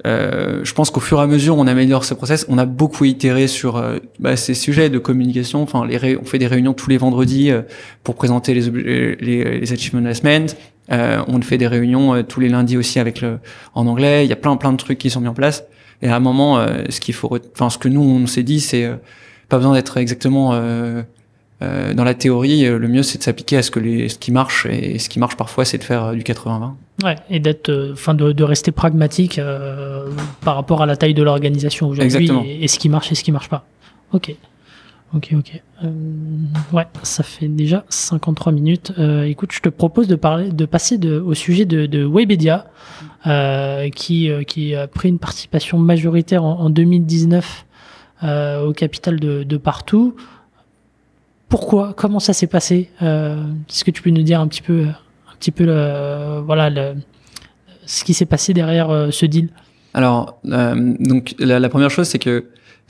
euh, je pense qu'au fur et à mesure, on améliore ce process. On a beaucoup itéré sur euh, bah, ces sujets de communication. Enfin, les on fait des réunions tous les vendredis euh, pour présenter les, les, les achievements de la semaine. Euh, on fait des réunions tous les lundis aussi avec le en anglais. Il y a plein plein de trucs qui sont mis en place. Et à un moment, ce qu'il faut, enfin, ce que nous on s'est dit, c'est pas besoin d'être exactement euh, dans la théorie, euh, le mieux c'est de s'appliquer à ce que les, ce qui marche et ce qui marche parfois c'est de faire euh, du 80-20. Ouais, et d'être, enfin, de, de, rester pragmatique par rapport à la taille de l'organisation aujourd'hui et, et, ce qui marche et ce qui marche pas. Ok, ok, ok. ouais, ça fait déjà 53 minutes. écoute, je te propose de parler, de passer au sujet de, de Webedia, qui, qui a pris une participation majoritaire en, en 2019 au capital de, de partout pourquoi? Comment ça s'est passé? Euh, Est-ce que tu peux nous dire un petit peu, un petit peu voilà, ce qui s'est passé derrière euh, ce deal? Alors, euh, donc la, première chose, c'est que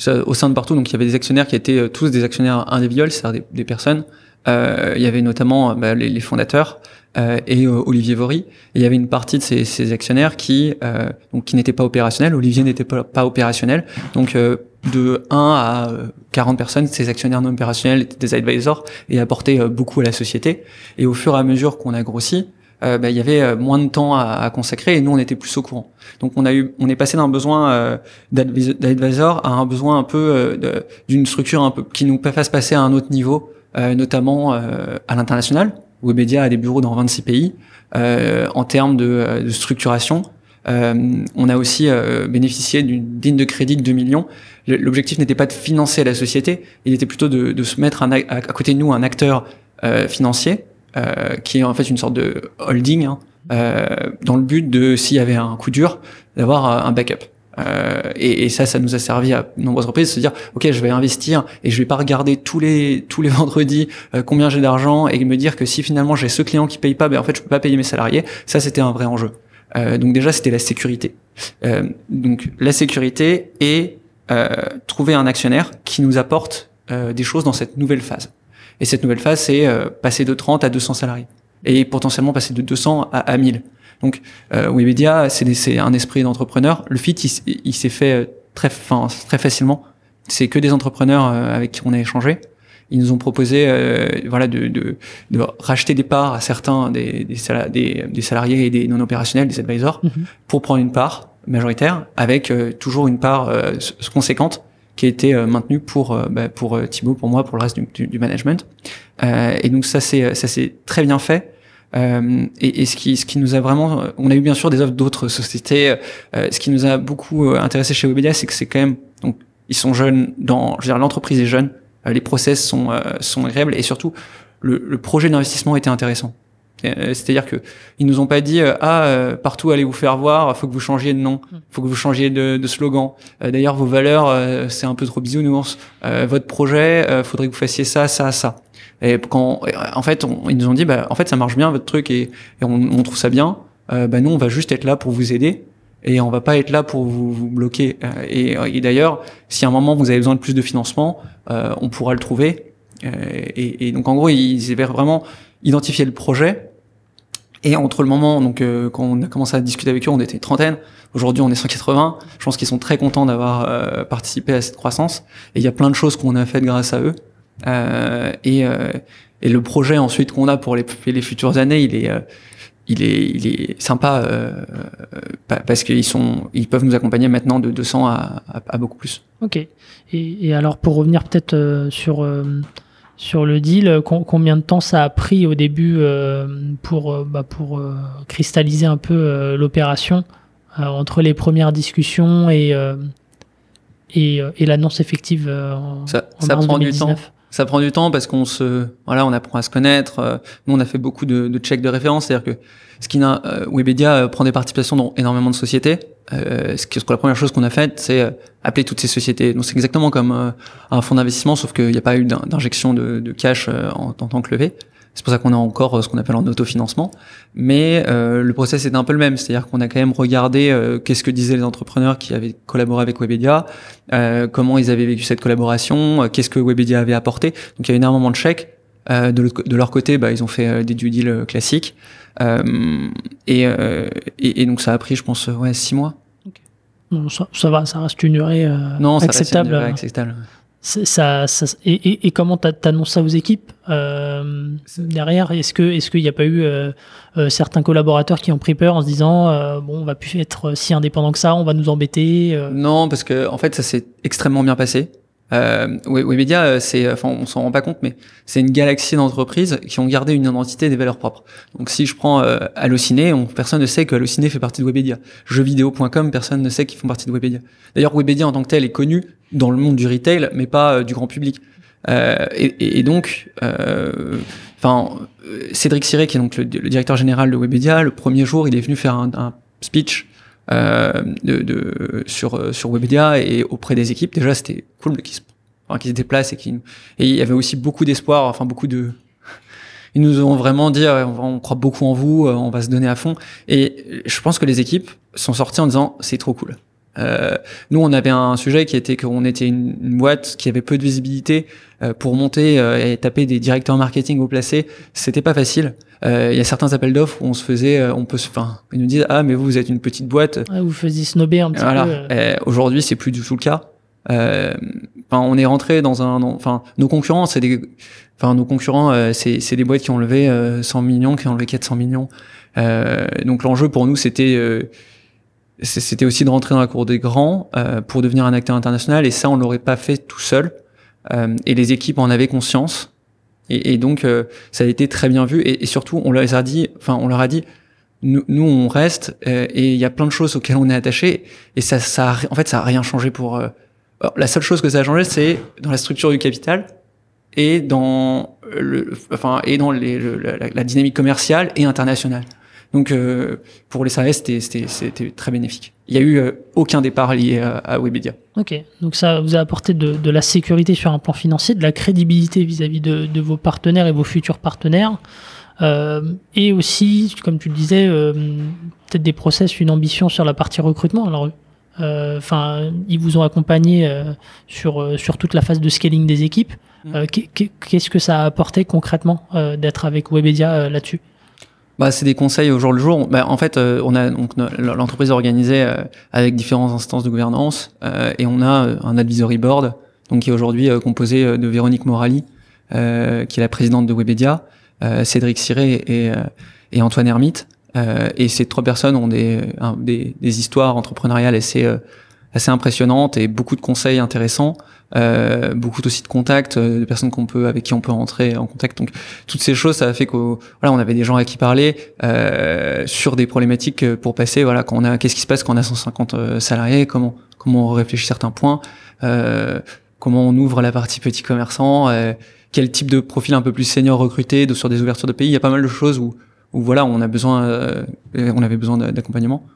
au sein de partout, donc il y avait des actionnaires qui étaient tous des actionnaires individuels, c'est-à-dire des, personnes. il y avait notamment bah, les, fondateurs et Olivier Vory. Il y avait une partie de ces, ces actionnaires qui donc qui n'étaient pas opérationnels. Olivier n'était pas, pas opérationnel, donc de 1 à 40 personnes, ces actionnaires non opérationnels étaient des advisors et apportaient euh, beaucoup à la société. Et au fur et à mesure qu'on a grossi, euh, bah, il y avait euh, moins de temps à, consacrer et nous on était plus au courant. Donc on a eu, on est passé d'un besoin euh, d'advisor à un besoin un peu d'une structure un peu qui nous fasse passer à un autre niveau, notamment à l'international. Webedia a des bureaux dans 26 pays. en termes de, de structuration, euh, on a aussi euh, bénéficié d'une ligne de crédit de 2 millions. L'objectif n'était pas de financer la société, il était plutôt de, de se mettre à, côté de nous un acteur euh, qui est en fait une sorte de holding hein, dans le but de, s'il y avait un coup dur, d'avoir un backup. Euh, et, et, ça, ça nous a servi à nombreuses reprises de se dire, ok, je vais investir et je vais pas regarder tous les tous les vendredis combien j'ai d'argent et me dire que si finalement j'ai ce client qui paye pas, ben en fait je peux pas payer mes salariés. Ça, c'était un vrai enjeu. Euh, donc déjà, c'était la sécurité. Euh, donc la sécurité et euh, trouver un actionnaire qui nous apporte des choses dans cette nouvelle phase. Et cette nouvelle phase, c'est passer de 30 à 200 salariés et potentiellement passer de 200 à, à 1000. Donc euh, Webedia, c'est un esprit d'entrepreneur. Le fit, il, s'est fait très, très facilement. C'est que des entrepreneurs avec qui on a échangé ils nous ont proposé euh, voilà de, de, de, racheter des parts à certains des, des, des, salariés et des non opérationnels, des advisors, mhm. pour prendre une part majoritaire avec euh, toujours une part euh, conséquente qui a été maintenue pour bah, pour Thibaut, pour moi, pour le reste du, du, management. et donc ça c'est ça c'est très bien fait. Euh, et, et, ce qui ce qui nous a vraiment, on a eu bien sûr des offres d'autres sociétés. Euh, ce qui nous a beaucoup intéressé chez Webedia, c'est que c'est quand même donc ils sont jeunes dans, je veux dire l'entreprise est jeune, euh, les process sont, euh, sont agréables et surtout le, le projet d'investissement était intéressant. Euh, c'est-à-dire que ils nous ont pas dit ah partout allez vous faire voir, faut que vous changiez de nom, hmm. faut que vous changiez de, de slogan. D'ailleurs vos valeurs c'est un peu trop bisounours. votre projet faudrait que vous fassiez ça, ça, ça. Et quand en fait ils nous ont dit bah en fait ça marche bien votre truc et, et on, on, trouve ça bien. bah nous on va juste être là pour vous aider et on va pas être là pour vous, vous bloquer. Euh, et, et d'ailleurs, si à un moment vous avez besoin de plus de financement, euh, on pourra le trouver. Euh, et, et, donc en gros, ils avaient vraiment identifié le projet. Et entre le moment, donc quand on a commencé à discuter avec eux, on était trentaine. Aujourd'hui, on est 180. Je pense qu'ils sont très contents d'avoir participé à cette croissance. Et il y a plein de choses qu'on a faites grâce à eux. et, et le projet ensuite qu'on a pour les, les futures années, il est il est, il est sympa euh, parce qu'ils sont, ils peuvent nous accompagner maintenant de 200 à, à, beaucoup plus. Ok. Et, et alors pour revenir peut-être euh, sur euh, sur le deal, combien de temps ça a pris au début pour bah, pour cristalliser un peu l'opération entre les premières discussions et et, et l'annonce effective en, ça, ça prend du temps ça prend du temps parce qu'on se, voilà, on apprend à se connaître. Euh, nous, on a fait beaucoup de, de checks de référence, c'est-à-dire que ce qui euh, Webedia euh, prend des participations dans énormément de sociétés. Euh, ce que, la première chose qu'on a faite, c'est appeler toutes ces sociétés. Donc c'est exactement comme un fonds d'investissement, sauf qu'il n'y a pas eu d'injection de, de, cash en, en, tant que levée. C'est pour ça qu'on a encore euh, ce qu'on appelle en autofinancement. Mais euh, le process est un peu le même, c'est-à-dire qu'on a quand même regardé euh, qu'est-ce que disaient les entrepreneurs qui avaient collaboré avec Webedia, euh, comment ils avaient vécu cette collaboration, qu'est-ce que Webedia avait apporté. Donc il y a énormément de chèques. De, de, leur côté, bah, ils ont fait des due deals classiques. Et, et, et, donc ça a pris, je pense, ouais, six mois. Okay. ça, ça, va, ça reste une durée non, acceptable. Ça reste une durée acceptable ça, ça, et, et, comment t'annonces ça aux équipes euh, derrière? Est-ce que est-ce qu'il n'y a pas eu euh, euh, certains collaborateurs qui ont pris peur en se disant euh, bon on va plus être si indépendant que ça, on va nous embêter Non, parce que en fait ça s'est extrêmement bien passé. Euh, Webedia, euh, c'est, enfin, on s'en rend pas compte, mais c'est une galaxie d'entreprises qui ont gardé une identité des valeurs propres. Donc, si je prends euh, Allociné, on, personne ne sait que Allociné fait partie de Webedia. Jeuxvideo.com, personne ne sait qu'ils font partie de Webedia. D'ailleurs, Webedia en tant que tel est connu dans le monde du retail, mais pas euh, du grand public. Euh, et, et, donc, enfin, Cédric Siré, qui est donc le, directeur général de Webedia, le premier jour, il est venu faire un, un speech euh, de, de, sur sur Webedia et auprès des équipes. Déjà, c'était cool qu'ils se, enfin, se déplacent et qui et il y avait aussi beaucoup d'espoir, enfin beaucoup de ils nous ont vraiment dit on, croit beaucoup en vous, euh, on va se donner à fond. Et je pense que les équipes sont sorties en disant c'est trop cool. Euh, nous, on avait un sujet qui était qu'on était une, boîte qui avait peu de visibilité euh, pour monter euh, et taper des directeurs marketing au placé. C'était pas facile. Il y a certains appels d'offres où on se faisait, on peut, enfin, ils nous disent ah mais vous vous êtes une petite boîte. vous faisiez snobber un petit peu. Aujourd'hui, c'est plus du tout le cas. Enfin, on est rentré dans un, enfin, nos concurrents, c'est des, enfin, nos concurrents, c'est c'est des boîtes qui ont levé 100 millions, qui ont levé 400 millions. donc l'enjeu pour nous, c'était c'était aussi de rentrer dans la cour des grands euh, pour devenir un acteur international et ça on l'aurait pas fait tout seul. Euh, et les équipes en avaient conscience. Et, donc euh, ça a été très bien vu. Et, surtout on leur a dit enfin on leur a dit nous, nous on reste euh, et il y a plein de choses auxquelles on est attaché. Et ça ça a, en fait ça a rien changé pour euh, la seule chose que ça a changé c'est dans la structure du capital et dans le enfin et dans les, la, la dynamique commerciale et internationale donc euh, pour les salariés, c'était très bénéfique. Il y a eu euh, aucun départ lié à, à, Webedia. Ok, donc ça vous a apporté de, de, la sécurité sur un plan financier, de la crédibilité vis-à-vis de, de, vos partenaires et vos futurs partenaires, euh, et aussi, comme tu le disais, euh, peut-être des process, une ambition sur la partie recrutement. Alors, euh, enfin, ils vous ont accompagné sur sur toute la phase de scaling des équipes. Mmh. Qu'est-ce que ça a apporté concrètement d'être avec Webedia là-dessus? Bah, c'est des conseils au jour le jour. Bah, en fait, euh, on a donc l'entreprise organisée euh, avec différentes instances de gouvernance euh, et on a un advisory board, donc qui est aujourd'hui composé de Véronique Morali, qui est la présidente de Webedia, Cédric Siré et, et Antoine Hermite. et ces trois personnes ont des, des, des histoires entrepreneuriales assez assez impressionnantes et beaucoup de conseils intéressants. Euh, beaucoup aussi de contacts, euh, de personnes qu'on peut avec qui on peut rentrer en contact. Donc toutes ces choses, ça a fait qu'on voilà, on avait des gens à qui parler euh, sur des problématiques euh, pour passer. Voilà, quand on a qu'est-ce qui se passe quand on a 150 euh, salariés, comment comment on réfléchit certains points, euh, comment on ouvre la partie petit commerçant, quel type de profil un peu plus senior recruté de, sur des ouvertures de pays. Il y a pas mal de choses où où voilà, on a besoin, on avait besoin d'accompagnement.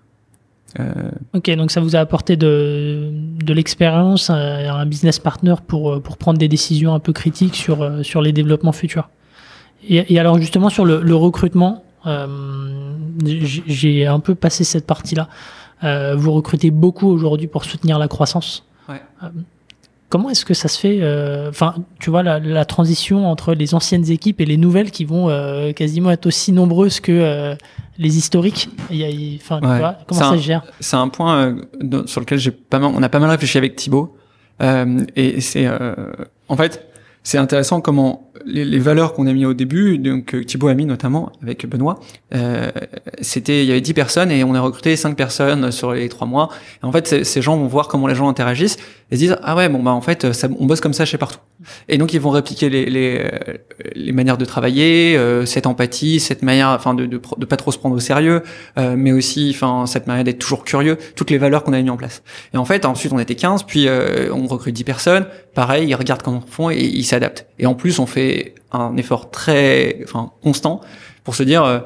Euh, ok, donc ça vous a apporté de, de l'expérience, un, un, business partner pour, pour prendre des décisions un peu critiques sur, sur les développements futurs. Et, et alors justement sur le, le recrutement, euh, j'ai un peu passé cette partie-là. Euh, vous recrutez beaucoup aujourd'hui pour soutenir la croissance. Ouais. Euh, comment est-ce que ça se fait euh, Enfin, tu vois, la, la, transition entre les anciennes équipes et les nouvelles qui vont euh, quasiment être aussi nombreuses que les historiques? Il y a, enfin, ouais. tu vois, comment ça un, se gère? C'est un point euh, sur lequel j'ai pas mal, on a pas mal réfléchi avec Thibaut. Euh, et c'est, euh, en fait, c'est intéressant comment les, valeurs qu'on a mis au début, donc Thibaut a mis notamment avec Benoît, euh, c'était il y avait 10 personnes et on a recruté 5 personnes sur les 3 mois. Et en fait, ces gens vont voir comment les gens interagissent et se disent ah ouais bon bah en fait ça, on bosse comme ça chez partout. Et donc ils vont répliquer les les, les manières de travailler, euh, cette empathie, cette manière enfin de, de de pas trop se prendre au sérieux, euh, mais aussi enfin cette manière d'être toujours curieux, toutes les valeurs qu'on a mis en place. Et en fait ensuite on était 15 puis euh, on recrute 10 personnes, pareil ils regardent comment on font et ils s'adaptent. Et en plus on fait un effort très enfin constant pour se dire euh,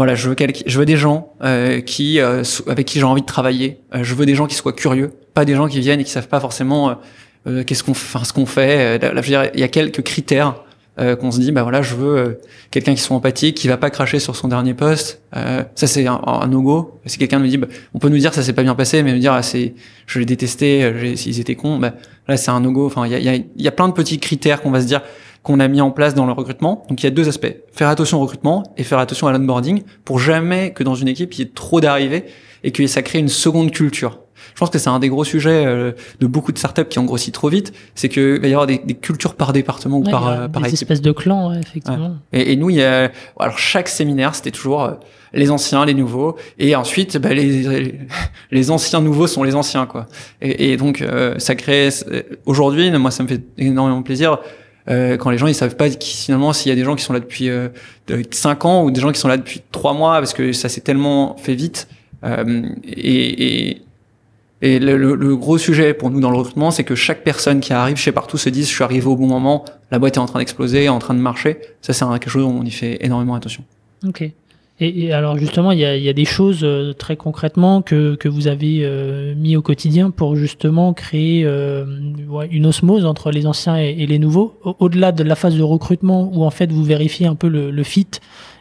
voilà, je veux, je veux des gens euh, qui, euh, avec qui j'ai envie de travailler. Euh, je veux des gens qui soient curieux, pas des gens qui viennent et qui savent pas forcément euh, qu'est-ce qu'on, enfin ce qu'on fait. Là, je veux dire, il y a quelques critères euh, qu'on se dit bah voilà je veux euh, quelqu'un qui soit empathique qui va pas cracher sur son dernier poste euh, ça c'est un, un no-go. Si quelqu'un nous dit bah, on peut nous dire ça s'est pas bien passé mais me dire ah, c'est je l'ai détesté ils étaient cons bah là c'est un no-go. Enfin il y a, y, a, y a plein de petits critères qu'on va se dire qu'on a mis en place dans le recrutement. Donc il y a deux aspects. Faire attention au recrutement et faire attention à l'onboarding pour jamais que dans une équipe il y ait trop d'arrivées et que ça crée une seconde culture je pense que c'est un des gros sujets euh, de beaucoup de startups qui ont grossi trop vite, c'est que va y avoir des, des, cultures par département ou par, euh, par des espèces de clans, ouais, effectivement. Ouais. Et, et, nous, il y a, alors chaque séminaire, c'était toujours euh, les anciens, les nouveaux, et ensuite, bah, les, les anciens nouveaux sont les anciens, quoi. Et, et donc, ça crée. Aujourd'hui, moi, ça me fait énormément plaisir. Euh, quand les gens ils savent pas qui, finalement s'il y a des gens qui sont là depuis euh, 5 ans ou des gens qui sont là depuis 3 mois parce que ça s'est tellement fait vite euh, et, et, et le, le, le, gros sujet pour nous dans le recrutement, c'est que chaque personne qui arrive chez Partout se dise je suis arrivé au bon moment, la boîte est en train d'exploser, en train de marcher. Ça, c'est quelque chose où on y fait énormément attention. Ok. Et, et alors justement, il y a, y a, des choses euh, très concrètement que, que vous avez euh, mis au quotidien pour justement créer euh, une osmose entre les anciens et, les nouveaux, au-delà de la phase de recrutement où en fait vous vérifiez un peu le, le fit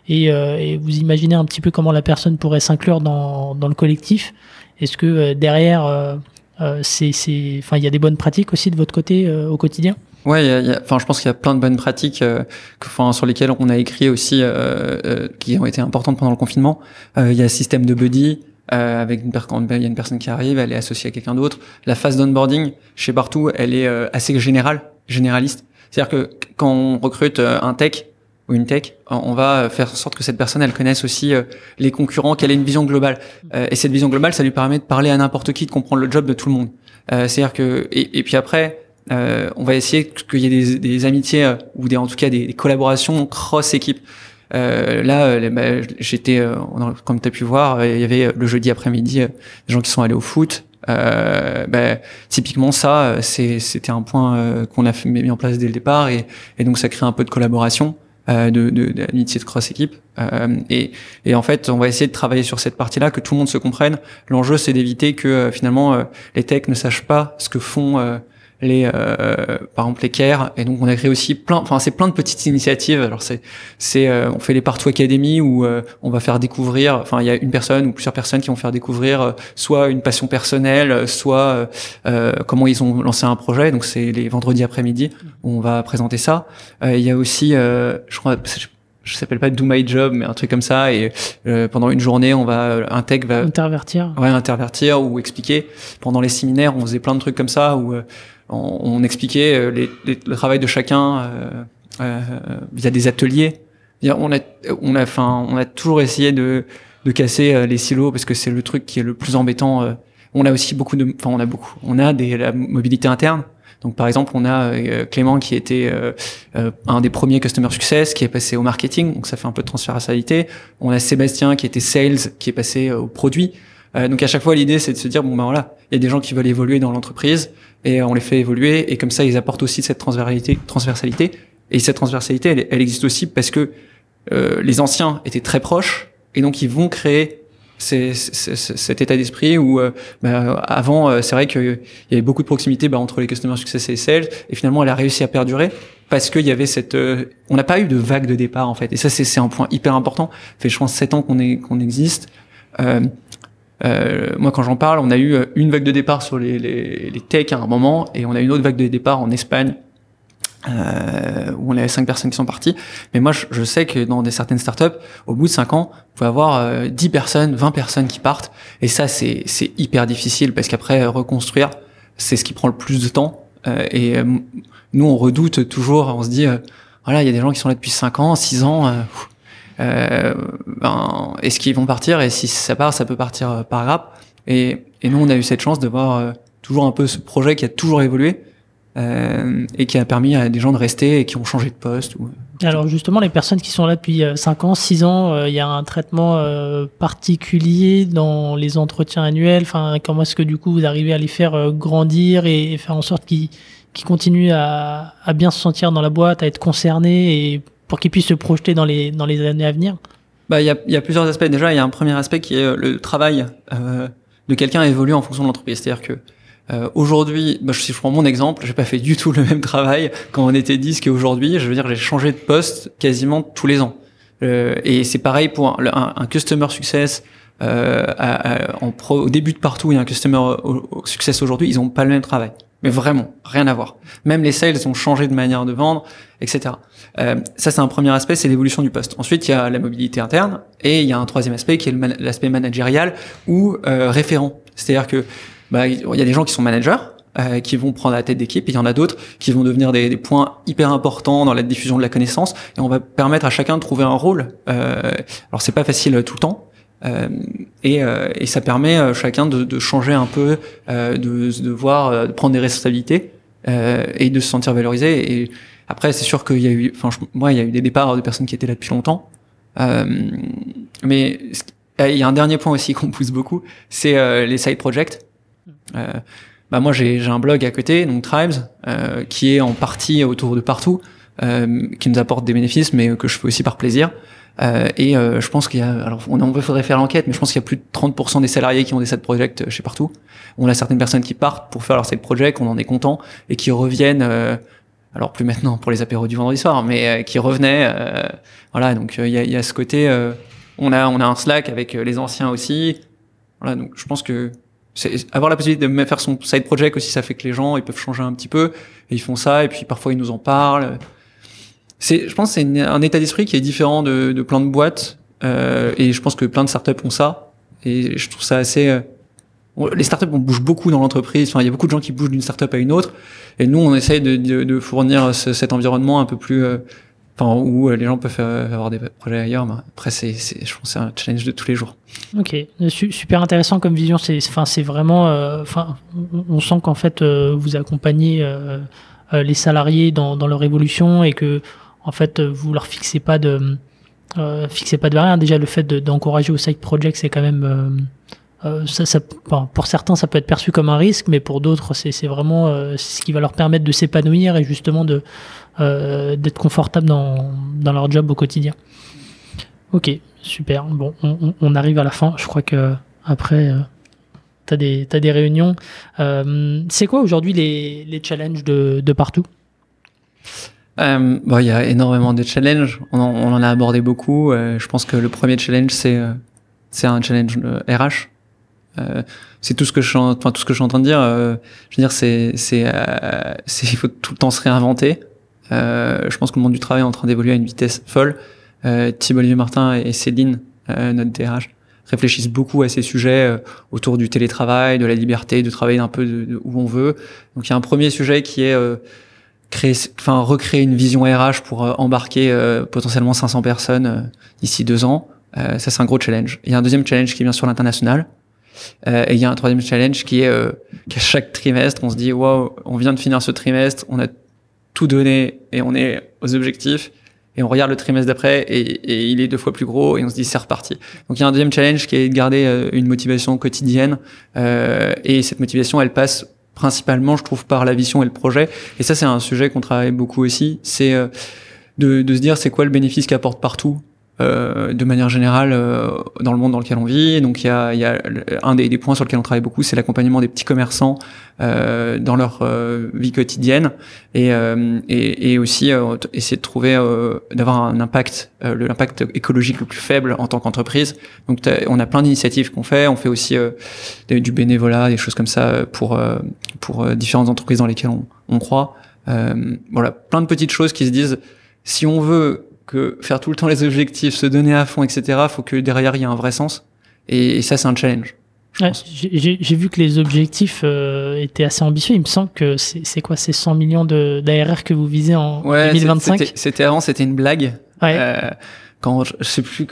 et, euh, et, vous imaginez un petit peu comment la personne pourrait s'inclure dans, dans le collectif. Est-ce que euh, derrière, euh, euh, c'est, enfin, il y a des bonnes pratiques aussi de votre côté au quotidien? Ouais, enfin, je pense qu'il y a plein de bonnes pratiques, euh, enfin, sur lesquelles on a écrit aussi, euh, euh, qui ont été importantes pendant le confinement. il y a le système de buddy. avec une personne, il y a une personne qui arrive, elle est associée à quelqu'un d'autre. La phase d'onboarding chez Partout, elle est assez générale, généraliste. C'est-à-dire que quand on recrute un tech, ou une tech, on va faire en sorte que cette personne, elle connaisse aussi euh, les concurrents, qu'elle ait une vision globale. Euh, et cette vision globale, ça lui permet de parler à n'importe qui, de comprendre le job de tout le monde. Euh, C'est-à-dire que et, puis après, euh, on va essayer qu'il y ait des, amitiés euh, ou des, en tout cas des, collaborations cross équipe. Euh, là, bah, j'étais, comme tu as pu voir, il y avait le jeudi après-midi des gens qui sont allés au foot. Euh, bah, typiquement ça, c'était un point qu'on a mis en place dès le départ et donc ça crée un peu de collaboration euh, de, de, de de cross équipe. Euh, et, et, en fait, on va essayer de travailler sur cette partie-là, que tout le monde se comprenne. L'enjeu, c'est d'éviter que euh, finalement euh, les techs ne sachent pas ce que font euh, les euh, par exemple les CARE et donc on a créé aussi plein enfin c'est plein de petites initiatives. Alors c'est c'est euh, on fait les Partout Academy où euh, on va faire découvrir enfin il y a une personne ou plusieurs personnes qui vont faire découvrir euh, soit une passion personnelle soit euh, comment ils ont lancé un projet. Donc c'est les vendredis après-midi où on va présenter ça. Il y a aussi je crois je s'appelle pas do my job mais un truc comme ça. Et euh, pendant une journée on va un tech va intervertir. Ouais intervertir ou expliquer. Pendant les séminaires on faisait plein de trucs comme ça où euh, on, on, expliquait euh, les, les, le travail de chacun euh, euh, via des ateliers on a on a enfin on a toujours essayé de de casser les silos parce que c'est le truc qui est le plus embêtant on a aussi beaucoup de enfin on a beaucoup on a des la mobilité interne donc par exemple, on a euh, Clément qui était euh, euh, un des premiers customer success qui est passé au marketing, donc ça fait un peu de transférabilité. On a Sébastien qui était sales qui est passé au produit. Donc à chaque fois l'idée c'est de se dire bon ben voilà, il y a des gens qui veulent évoluer dans l'entreprise et on les fait évoluer et comme ça ils apportent aussi cette transversalité transversalité. Et cette transversalité elle, existe aussi parce que les anciens étaient très proches et donc ils vont créer c'est cet état d'esprit où euh, bah, avant euh, c'est vrai qu'il y avait beaucoup de proximité bah, entre les customer success et les sales et finalement elle a réussi à perdurer parce qu'il y avait cette euh, on n'a pas eu de vague de départ en fait. Et ça c'est un point hyper important. Fait je pense sept ans qu'on est qu'on existe. Euh, euh, moi, quand j'en parle, on a eu une vague de départ sur les, les, les techs à un moment, et on a une autre vague de départ en Espagne euh, où on avait cinq personnes qui sont parties. Mais moi, je, je, sais que dans des certaines startups, au bout de cinq ans, vous pouvez avoir euh, 10 personnes, 20 personnes qui partent. Et ça, c'est, c'est hyper difficile parce qu'après, reconstruire, c'est ce qui prend le plus de temps. Euh, et euh, nous, on redoute toujours, on se dit, euh, voilà, il y a des gens qui sont là depuis 5 ans, 6 ans. Euh, ben, est-ce qu'ils vont partir Et si ça part, ça peut partir par rap. Et, nous, on a eu cette chance de voir toujours un peu ce projet qui a toujours évolué euh, et qui a permis à des gens de rester et qui ont changé de poste. Alors justement, les personnes qui sont là depuis 5 ans, 6 ans, il euh, y a un traitement euh, particulier dans les entretiens annuels. Enfin, comment est-ce que du coup vous arrivez à les faire euh, grandir et, faire en sorte qu'ils qu'ils continuent à, à, bien se sentir dans la boîte, à être concernés et pour qu'ils puissent se projeter dans les dans les années à venir Bah, il y a, y a plusieurs aspects. Déjà, il y a un premier aspect qui est le travail de quelqu'un évolue en fonction de l'entreprise. C'est-à-dire que Euh, aujourd'hui, bah, si je prends mon exemple, j'ai pas fait du tout le même travail quand on était 10 qu'aujourd'hui. Je veux dire, j'ai changé de poste quasiment tous les ans. Euh, et c'est pareil pour un, un, customer success. Euh, en pro, au début de partout, il y a un customer success aujourd'hui. Ils ont pas le même travail. Mais vraiment, rien à voir. Même les sales ont changé de manière de vendre, etc. Euh, ça, c'est un premier aspect, c'est l'évolution du poste. Ensuite, il y a la mobilité interne et il y a un troisième aspect qui est l'aspect managérial ou euh, référent. C'est-à-dire que bah, il y a des gens qui sont managers, euh, qui vont prendre la tête d'équipe, et il y en a d'autres qui vont devenir des, des, points hyper importants dans la diffusion de la connaissance, et on va permettre à chacun de trouver un rôle. Euh, alors c'est pas facile tout le temps, euh, et, euh, et, ça permet à chacun de, de, changer un peu, euh, de, de voir, de prendre des responsabilités et de se sentir valorisé. Et après, c'est sûr qu'il y a eu, enfin moi, il y a eu des départs de personnes qui étaient là depuis longtemps, mais il y a un dernier point aussi qu'on pousse beaucoup, c'est les side projects. Euh, bah moi j'ai un blog à côté, donc Tribes, euh, qui est en partie autour de partout, euh, qui nous apporte des bénéfices, mais que je fais aussi par plaisir. Euh, et euh, je pense qu'il y a, alors on, on faudrait faire l'enquête, mais je pense qu'il y a plus de 30% des salariés qui ont des side projects chez partout. On a certaines personnes qui partent pour faire leur side project, on en est content, et qui reviennent. alors plus maintenant pour les apéros du vendredi soir, mais qui revenaient. voilà, donc il y a, y, a, ce côté. on a on a un Slack avec les anciens aussi. Voilà, donc je pense que avoir la possibilité de faire son side project aussi, ça fait que les gens ils peuvent changer un petit peu et ils font ça et puis parfois ils nous en parlent. C'est, je pense, c'est un état d'esprit qui est différent de, de plein de boîtes euh, et je pense que plein de startups ont ça et je trouve ça assez. Euh, les startups on bouge beaucoup dans l'entreprise. Enfin, il y a beaucoup de gens qui bougent d'une startup à une autre et nous on essaye de, de, de fournir cet environnement un peu plus euh, où euh, les gens peuvent faire, avoir des projets ailleurs. Après, c'est, je pense, c'est un challenge de tous les jours. Ok, super intéressant comme vision. C'est, enfin, c'est vraiment, euh, enfin, on sent qu'en fait, euh, vous accompagnez les salariés dans, dans, leur évolution et que, en fait, vous leur fixez pas de, fixez pas de barrière. Déjà, le fait d'encourager au side project, c'est quand même euh, ça, ça, pour certains, ça peut être perçu comme un risque, mais pour d'autres, c'est vraiment euh, ce qui va leur permettre de s'épanouir et justement de euh, d'être confortable dans, dans leur job au quotidien. Ok, super. Bon, on, arrive à la fin. Je crois que après, euh, tu as des, as des réunions. Euh, c'est quoi aujourd'hui les, les challenges de, de partout? Euh, bon, il y a énormément de challenges. On en, a abordé beaucoup. je pense que le premier challenge, c'est c'est un challenge RH. Euh, c'est tout ce que je suis en, train de dire. Euh, je veux dire, c'est, euh, il faut tout le temps se réinventer. je pense que le monde du travail est en train d'évoluer à une vitesse folle. Thibault Olivier Martin et Céline, notre DRH, réfléchissent beaucoup à ces sujets autour du télétravail, de la liberté, de travailler un peu où on veut. Donc il y a un premier sujet qui est créer, enfin recréer une vision RH pour embarquer potentiellement 500 personnes d'ici deux ans. ça c'est un gros challenge. Il y a un deuxième challenge qui vient sur l'international. Euh, et il y a un troisième challenge qui est euh, qu'à chaque trimestre, on se dit waouh, on vient de finir ce trimestre, on a tout donné et on est aux objectifs. Et on regarde le trimestre d'après et, et, il est deux fois plus gros et on se dit c'est reparti. Donc il y a un deuxième challenge qui est de garder euh, une motivation quotidienne euh, et cette motivation elle passe principalement je trouve par la vision et le projet. Et ça c'est un sujet qu'on travaille beaucoup aussi, c'est euh, de, de, se dire c'est quoi le bénéfice qu'apporte partout? Euh, de manière générale euh, dans le monde dans lequel on vit. Donc il y a, y a un des, des, points sur lesquels on travaille beaucoup, c'est l'accompagnement des petits commerçants euh, dans leur euh, vie quotidienne et, euh, et, et, aussi essayer de trouver d'avoir un impact, l'impact écologique le plus faible en tant qu'entreprise. Donc on a plein d'initiatives qu'on fait. On fait aussi du bénévolat, des choses comme ça pour pour différentes entreprises dans lesquelles on, on croit. voilà, plein de petites choses qui se disent si on veut que faire tout le temps les objectifs, se donner à fond, etc., faut que derrière il y ait un vrai sens. Et, ça, c'est un challenge. Ouais, J'ai vu que les objectifs euh, étaient assez ambitieux. Il me semble que c'est quoi ces 100 millions d'ARR que vous visez en ouais, 2025 C'était avant, c'était une blague. Ouais. Euh, quand je, sais plus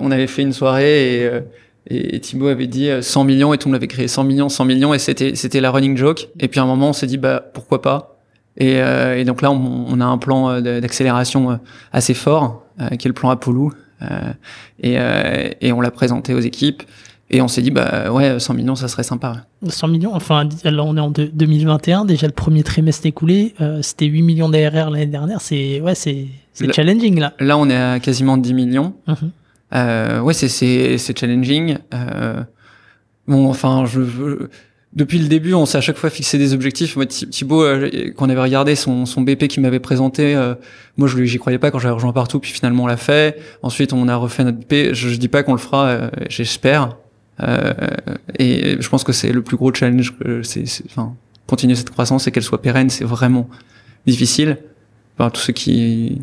on avait fait une soirée et, euh, et Thibaut avait dit 100 millions et tout le monde avait créé 100 millions, 100 millions et c'était c'était la running joke. Et puis à un moment on s'est dit bah pourquoi pas et, euh, et, donc là, on, on, a un plan euh, d'accélération euh, assez fort, qui est le plan Apollo, et, et, on l'a présenté aux équipes. Et on s'est dit, bah ouais, 100 millions, ça serait sympa. 100 millions, enfin, là on est en 2021, déjà le premier trimestre écoulé, c'était 8 millions d'ARR l'année dernière, c'est ouais, c'est challenging là. Là on est à quasiment 10 millions. Mhm. euh, ouais, c'est challenging. Euh, bon, enfin, je, je depuis le début, on s'est à chaque fois fixé des objectifs. Moi, Thibaut, euh, quand on avait regardé son, son BP qu'il m'avait présenté, euh, moi, je j'y croyais pas quand j'avais rejoint partout, puis finalement, on l'a fait. Ensuite, on a refait notre BP. Je, je dis pas qu'on le fera, euh, j'espère. Euh, et je pense que c'est le plus gros challenge. C'est, enfin, continuer cette croissance et qu'elle soit pérenne, c'est vraiment difficile. Enfin, tous ceux qui,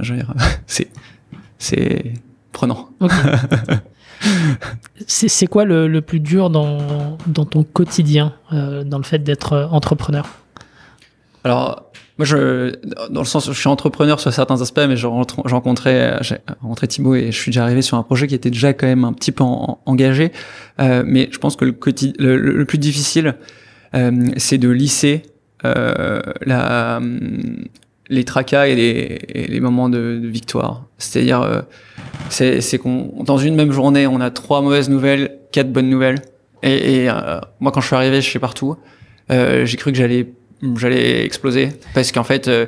dire, c'est, c'est prenant. C'est quoi le, plus dur dans, ton quotidien, euh, dans le fait d'être euh, entrepreneur? Alors, moi, je, dans le sens je suis entrepreneur sur certains aspects, mais j'ai rencontré, j'ai rencontré Thibaut et je suis déjà arrivé sur un projet qui était déjà quand même un petit peu engagé. Euh, mais je pense que le, le, plus difficile, euh, c'est de lisser euh, la, les tracas et les, et les moments de, de victoire. C'est-à-dire, euh, c'est qu'on dans une même journée, on a trois mauvaises nouvelles, quatre bonnes nouvelles. Et, et euh, moi, quand je suis arrivé chez partout, euh, j'ai cru que j'allais j'allais exploser parce qu'en fait, euh,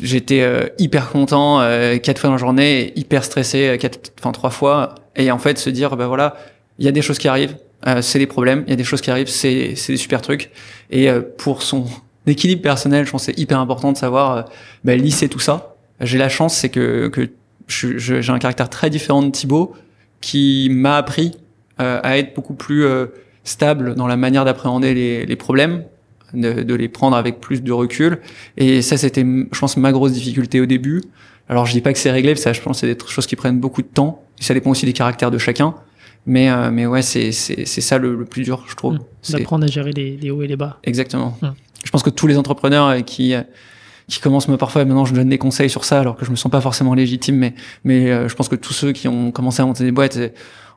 j'étais euh, hyper content quatre fois dans la journée, hyper stressé quatre, enfin trois fois. Et en fait, se dire, ben voilà, il y a des choses qui arrivent, c'est des problèmes, il y a des choses qui arrivent, c'est des super trucs. Et pour son équilibre personnel, je pense c'est hyper important de savoir bah, lisser tout ça. J'ai la chance, c'est que, que j'ai un caractère très différent de Thibaut qui m'a appris euh, à être beaucoup plus euh, stable dans la manière d'appréhender les, les, problèmes, de, de, les prendre avec plus de recul. Et ça, c'était, je pense, ma grosse difficulté au début. Alors, je dis pas que c'est réglé, ça, je pense, que c'est des choses qui prennent beaucoup de temps. Et ça dépend aussi des caractères de chacun. Mais, euh, mais ouais, c'est, c'est, c'est ça le, plus dur, je trouve. Mmh. D'apprendre à gérer les, les, hauts et les bas. Exactement. Mmh. Je pense que tous les entrepreneurs qui qui commencent me parfois maintenant je donne des conseils sur ça alors que je me sens pas forcément légitime mais mais euh, je pense que tous ceux qui ont commencé à monter des boîtes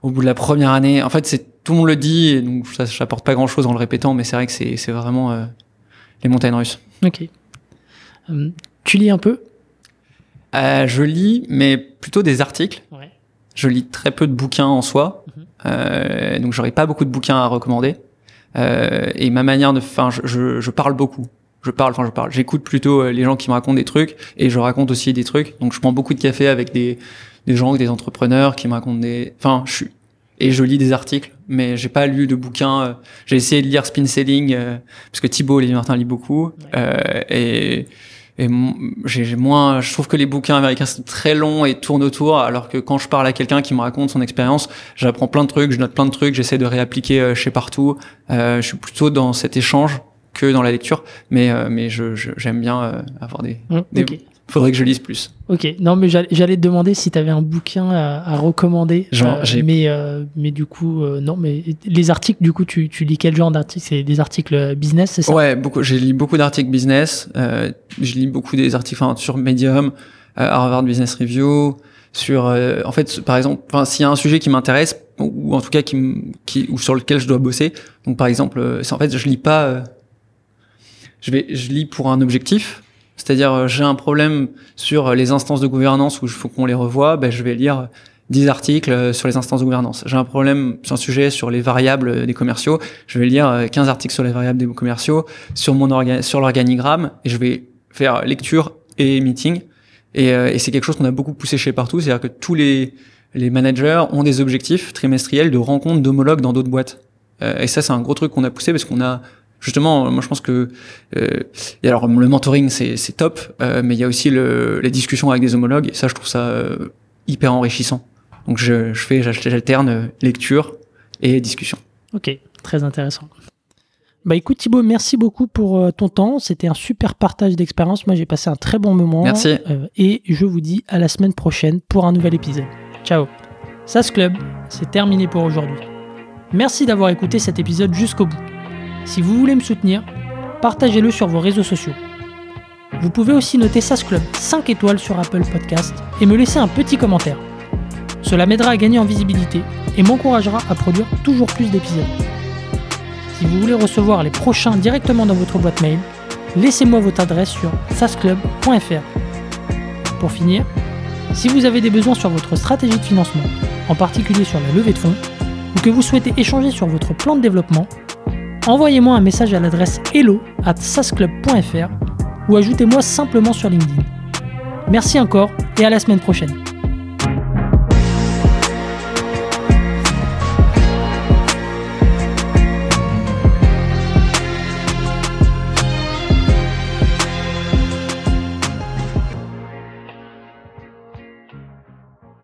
au bout de la première année en fait c'est tout le monde le dit et donc ça j'apporte pas grand chose en le répétant mais c'est vrai que c'est c'est vraiment euh, les montagnes russes. OK. Euh, tu lis un peu? Je lis mais plutôt des articles. Ouais. Je lis très peu de bouquins en soi. Mm donc j'aurais pas beaucoup de bouquins à recommander. Et ma manière de enfin je, je, je parle beaucoup je parle, enfin je parle, j'écoute plutôt euh, les gens qui me racontent des trucs et je raconte aussi des trucs. Donc je prends beaucoup de café avec des, des gens, des entrepreneurs qui me racontent des, enfin je suis et je lis des articles, mais j'ai pas lu de bouquins. Euh, j'ai essayé de lire Spin Selling euh, parce que Thibaut Olivier Martin lit beaucoup euh, et et j'ai moins je trouve que les bouquins américains sont très longs et tournent autour alors que quand je parle à quelqu'un qui me raconte son expérience j'apprends plein de trucs je note plein de trucs j'essaie de réappliquer chez partout. Euh, je suis plutôt dans cet échange que dans la lecture, mais euh, mais je j'aime bien euh, avoir des, mmh, des faudrait que je lise plus. Ok, non mais j'allais te demander si tu avais un bouquin à, recommander. Genre, euh, mais mais du coup non, mais les articles du coup tu, tu lis quel genre d'articles? C'est des articles business, c'est ça? Ouais, beaucoup. J'ai lu beaucoup d'articles business. je lis beaucoup des articles sur Medium, Harvard Business Review, sur en fait par exemple, enfin s'il y a un sujet qui m'intéresse ou en tout cas qui, qui ou sur lequel je dois bosser. Donc par exemple, en fait je lis pas je vais, je lis pour un objectif. C'est-à-dire, euh, j'ai un problème sur les instances de gouvernance où il faut qu'on les revoie, ben, je vais lire 10 articles euh, sur les instances de gouvernance. J'ai un problème sur un sujet sur les variables des commerciaux, je vais lire 15 euh, articles sur les variables des commerciaux, sur mon sur l'organigramme, et je vais faire lecture et meeting. Et, et c'est quelque chose qu'on a beaucoup poussé chez partout, c'est-à-dire que tous les, les managers ont des objectifs trimestriels de rencontres d'homologues dans d'autres boîtes. et ça, c'est un gros truc qu'on a poussé parce qu'on a justement, moi je pense que euh, et alors le mentoring c'est top, euh, mais il y a aussi le, les discussions avec des homologues et ça je trouve ça euh, hyper enrichissant. Donc je, je fais j'alterne lecture et discussion. Ok, très intéressant. Bah écoute Thibaut, merci beaucoup pour euh, ton temps. C'était un super partage d'expérience. Moi j'ai passé un très bon moment. Merci. Euh, et je vous dis à la semaine prochaine pour un nouvel épisode. Ciao. SAS Club, c'est terminé pour aujourd'hui. Merci d'avoir écouté cet épisode jusqu'au bout. Si vous voulez me soutenir, partagez-le sur vos réseaux sociaux. Vous pouvez aussi noter SAS Club 5 étoiles sur Apple Podcast et me laisser un petit commentaire. Cela m'aidera à gagner en visibilité et m'encouragera à produire toujours plus d'épisodes. Si vous voulez recevoir les prochains directement dans votre boîte mail, laissez-moi votre adresse sur sasclub.fr. Pour finir, si vous avez des besoins sur votre stratégie de financement, en particulier sur la levée de fonds, ou que vous souhaitez échanger sur votre plan de développement, envoyez-moi un message à l'adresse hello at sasclub.fr ou ajoutez-moi simplement sur LinkedIn. Merci encore et à la semaine prochaine.